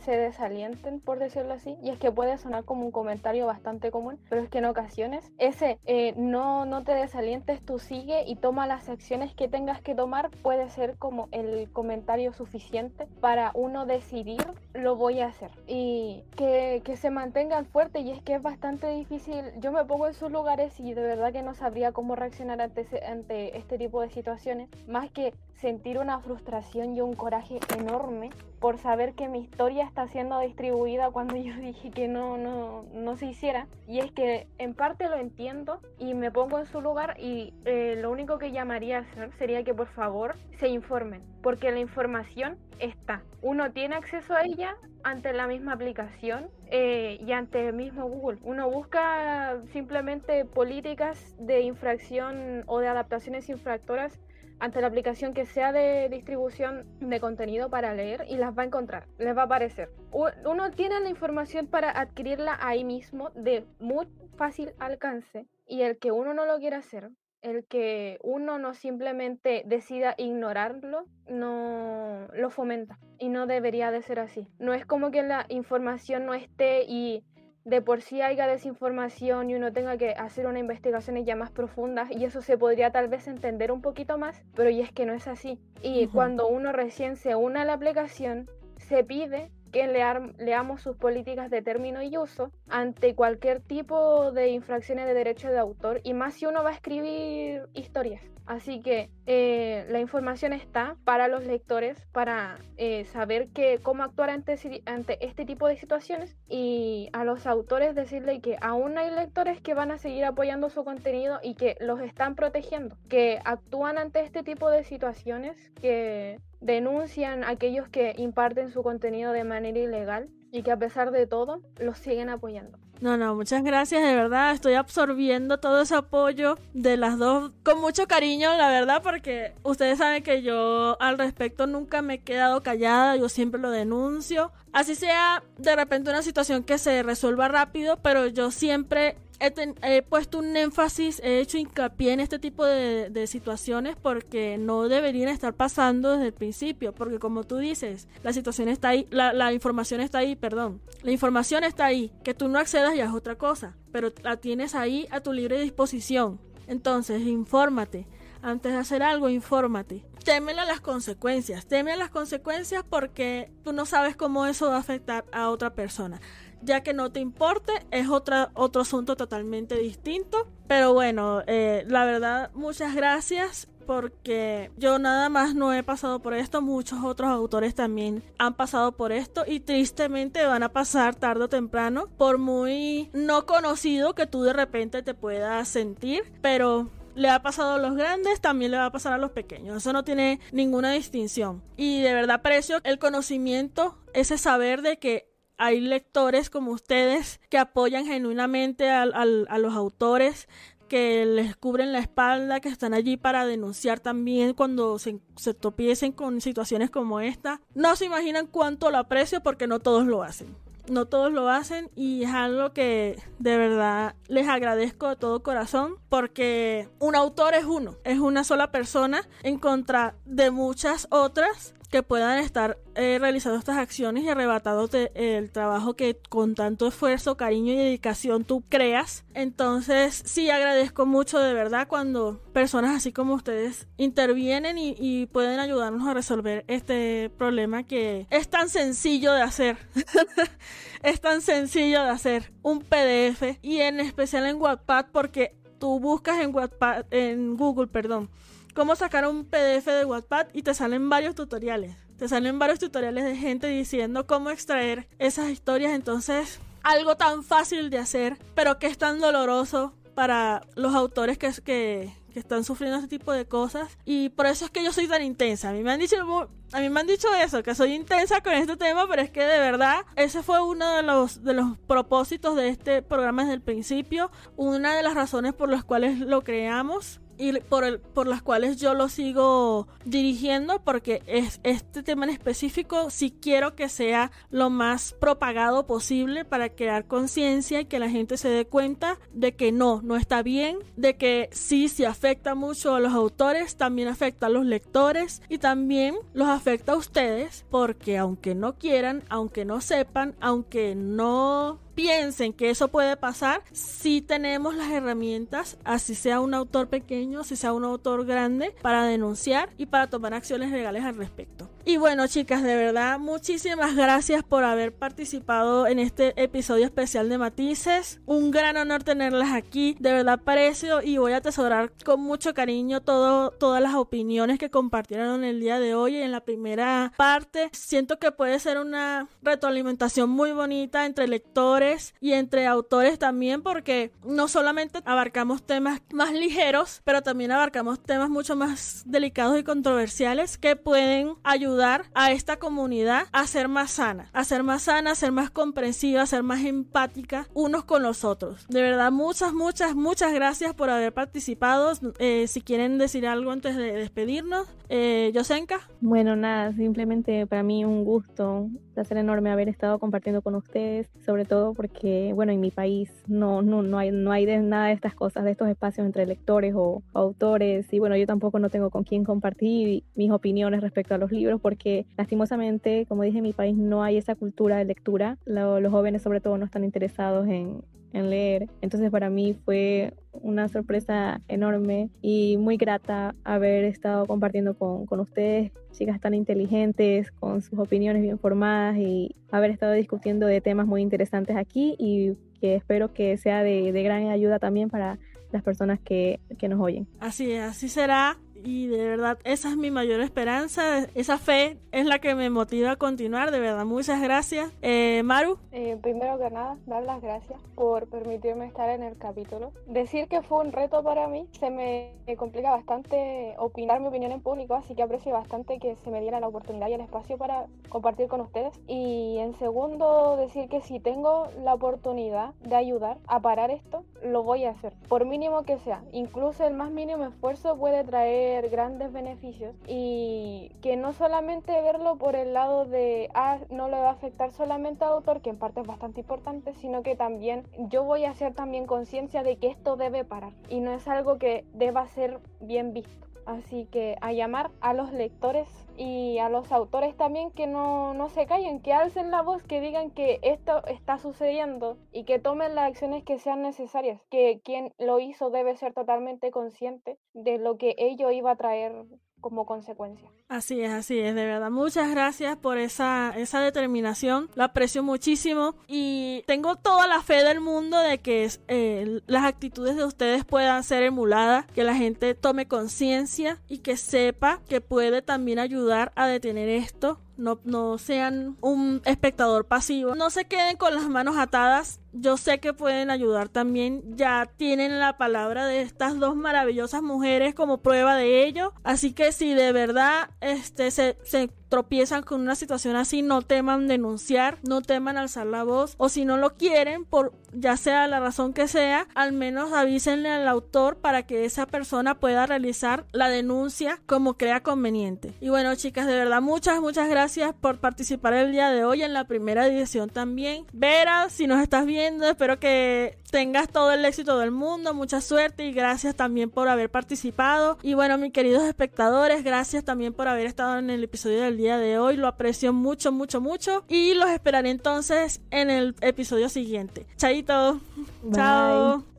se desalienten, por decirlo así, y es que puede sonar como un comentario bastante común, pero es que en ocasiones ese eh, no, no te desalientes, tú sigue y toma las acciones que tengas que tomar, puede ser como el comentario suficiente para uno decidir lo voy a hacer y que, que se mantengan fuertes y es que es bastante difícil, yo me pongo en sus lugares y de verdad que no sabría cómo reaccionar ante, ante este tipo de situaciones, más que sentir una frustración y un coraje enorme por saber que mi historia está siendo distribuida cuando yo dije que no, no, no se hiciera. Y es que en parte lo entiendo y me pongo en su lugar y eh, lo único que llamaría a hacer sería que por favor se informen, porque la información está. Uno tiene acceso a ella ante la misma aplicación eh, y ante el mismo Google. Uno busca simplemente políticas de infracción o de adaptaciones infractoras ante la aplicación que sea de distribución de contenido para leer y las va a encontrar, les va a aparecer. Uno tiene la información para adquirirla ahí mismo de muy fácil alcance y el que uno no lo quiera hacer, el que uno no simplemente decida ignorarlo, no lo fomenta y no debería de ser así. No es como que la información no esté y de por sí haya desinformación y uno tenga que hacer unas investigaciones ya más profundas y eso se podría tal vez entender un poquito más, pero y es que no es así. Y cuando uno recién se une a la aplicación, se pide que leamos sus políticas de término y uso ante cualquier tipo de infracciones de derecho de autor y más si uno va a escribir historias. Así que eh, la información está para los lectores para eh, saber que, cómo actuar ante, ante este tipo de situaciones y a los autores decirle que aún hay lectores que van a seguir apoyando su contenido y que los están protegiendo, que actúan ante este tipo de situaciones, que denuncian a aquellos que imparten su contenido de manera ilegal y que a pesar de todo los siguen apoyando. No, no, muchas gracias, de verdad. Estoy absorbiendo todo ese apoyo de las dos con mucho cariño, la verdad, porque ustedes saben que yo al respecto nunca me he quedado callada, yo siempre lo denuncio. Así sea de repente una situación que se resuelva rápido, pero yo siempre he, puesto un énfasis, he hecho hincapié en este tipo de, situaciones porque no deberían estar pasando desde el principio, porque como tú dices, la situación está ahí, la, información está ahí, perdón, la información está ahí, que tú no accedas ya es otra cosa, pero la tienes ahí a tu libre disposición. Entonces, infórmate. Antes de hacer algo, infórmate. Témele las consecuencias. Teme a las consecuencias porque tú no sabes cómo eso va a afectar a otra persona ya que no te importe, es otra, otro asunto totalmente distinto. Pero bueno, eh, la verdad, muchas gracias porque yo nada más no he pasado por esto, muchos otros autores también han pasado por esto y tristemente van a pasar tarde o temprano, por muy no conocido que tú de repente te puedas sentir, pero le ha pasado a los grandes, también le va a pasar a los pequeños. Eso no tiene ninguna distinción. Y de verdad aprecio el conocimiento, ese saber de que hay lectores como ustedes que apoyan genuinamente a, los autores, que les cubren la espalda, que están allí para denunciar también cuando se, se topiecen con situaciones como esta. No se imaginan cuánto lo aprecio porque no todos lo hacen. No todos lo hacen y es algo que de verdad les agradezco de todo corazón porque un autor es uno, es una sola persona en contra de muchas otras que puedan estar eh, realizando estas acciones y arrebatándote el trabajo que con tanto esfuerzo, cariño y dedicación tú creas. Entonces, sí agradezco mucho de verdad cuando personas así como ustedes intervienen y, pueden ayudarnos a resolver este problema que es tan sencillo de hacer. es tan sencillo de hacer un PDF y en especial en Wattpad porque tú buscas en Wattpad, en Google, perdón cómo sacar un PDF de Wattpad y te salen varios tutoriales. Te salen varios tutoriales de gente diciendo cómo extraer esas historias. Entonces, algo tan fácil de hacer, pero que es tan doloroso para los autores que, que, que están sufriendo ese tipo de cosas. Y por eso es que yo soy tan intensa. A mí me han dicho, a mí me han dicho eso, que soy intensa con este tema, pero es que de verdad ese fue uno de los, de los propósitos de este programa desde el principio. Una de las razones por las cuales lo creamos y por, el, por las cuales yo lo sigo dirigiendo porque es este tema en específico si quiero que sea lo más propagado posible para crear conciencia y que la gente se dé cuenta de que no, no está bien, de que sí, sí afecta mucho a los autores, también afecta a los lectores y también los afecta a ustedes porque aunque no quieran, aunque no sepan, aunque no piensen que eso puede pasar, si tenemos las herramientas, así sea un autor pequeño, si sea un autor grande, para denunciar y para tomar acciones legales al respecto. Y bueno, chicas, de verdad, muchísimas gracias por haber participado en este episodio especial de Matices. Un gran honor tenerlas aquí. De verdad aprecio y voy a atesorar con mucho cariño todo, todas las opiniones que compartieron el día de hoy en la primera parte. Siento que puede ser una retroalimentación muy bonita entre lectores y entre autores también porque no solamente abarcamos temas más ligeros, pero también abarcamos temas mucho más delicados y controversiales que pueden ayudar a esta comunidad a ser más sana, a ser más sana, a ser más comprensiva, a ser más empática unos con los otros. De verdad, muchas, muchas, muchas gracias por haber participado. Eh, si quieren decir algo antes de despedirnos, eh, Yosenka. Bueno, nada, simplemente para mí un gusto placer enorme haber estado compartiendo con ustedes, sobre todo porque, bueno, en mi país no, no, no hay, no hay de nada de estas cosas, de estos espacios entre lectores o, autores, y bueno, yo tampoco no tengo con quién compartir mis opiniones respecto a los libros, porque lastimosamente, como dije, en mi país no hay esa cultura de lectura, los jóvenes sobre todo no están interesados en, en leer. Entonces para mí fue una sorpresa enorme y muy grata haber estado compartiendo con, con, ustedes, chicas tan inteligentes, con sus opiniones bien formadas y haber estado discutiendo de temas muy interesantes aquí y que espero que sea de, de gran ayuda también para las personas que, que nos oyen. Así así será y de verdad esa es mi mayor esperanza, esa fe es la que me motiva a continuar, de verdad, muchas gracias. Eh, Maru. Eh, primero que nada, dar las gracias por permitirme estar en el capítulo. Decir que fue un reto para mí, se me complica bastante opinar mi opinión en público, así que aprecio bastante que se me diera la oportunidad y el espacio para compartir con ustedes. Y en segundo, decir que si tengo la oportunidad de ayudar a parar esto, lo voy a hacer, por mínimo que sea. Incluso el más mínimo esfuerzo puede traer grandes beneficios y que no solamente verlo por el lado de, ah, no le va a afectar solamente al autor, que en parte es bastante importante, sino que también yo voy a hacer también conciencia de que esto debe parar y no es algo que deba ser bien visto. Así que a llamar a los lectores y a los autores también que no, no, se callen, que alcen la voz, que digan que esto está sucediendo y que tomen las acciones que sean necesarias, que quien lo hizo debe ser totalmente consciente de lo que ello iba a traer como consecuencia. Así es, así es, de verdad. Muchas gracias por esa, esa determinación. La aprecio muchísimo y tengo toda la fe del mundo de que eh, las actitudes de ustedes puedan ser emuladas, que la gente tome conciencia y que sepa que puede también ayudar a detener esto no, no sean un espectador pasivo, no se queden con las manos atadas. Yo sé que pueden ayudar también. Ya tienen la palabra de estas dos maravillosas mujeres como prueba de ello. Así que si de verdad este, se, se tropiezan con una situación así, no teman denunciar, no teman alzar la voz, o si no lo quieren, por ya sea la razón que sea, al menos avísenle al autor para que esa persona pueda realizar la denuncia como crea conveniente. Y bueno, chicas, de verdad, muchas, muchas gracias por participar el día de hoy en la primera edición también. Vera, si nos estás viendo, espero que tengas todo el éxito del mundo, mucha suerte y gracias también por haber participado. Y bueno, mis queridos espectadores, gracias también por haber estado en el episodio del día de hoy. Lo aprecio mucho, mucho, mucho. Y los esperaré entonces en el episodio siguiente. Chaito. Chao.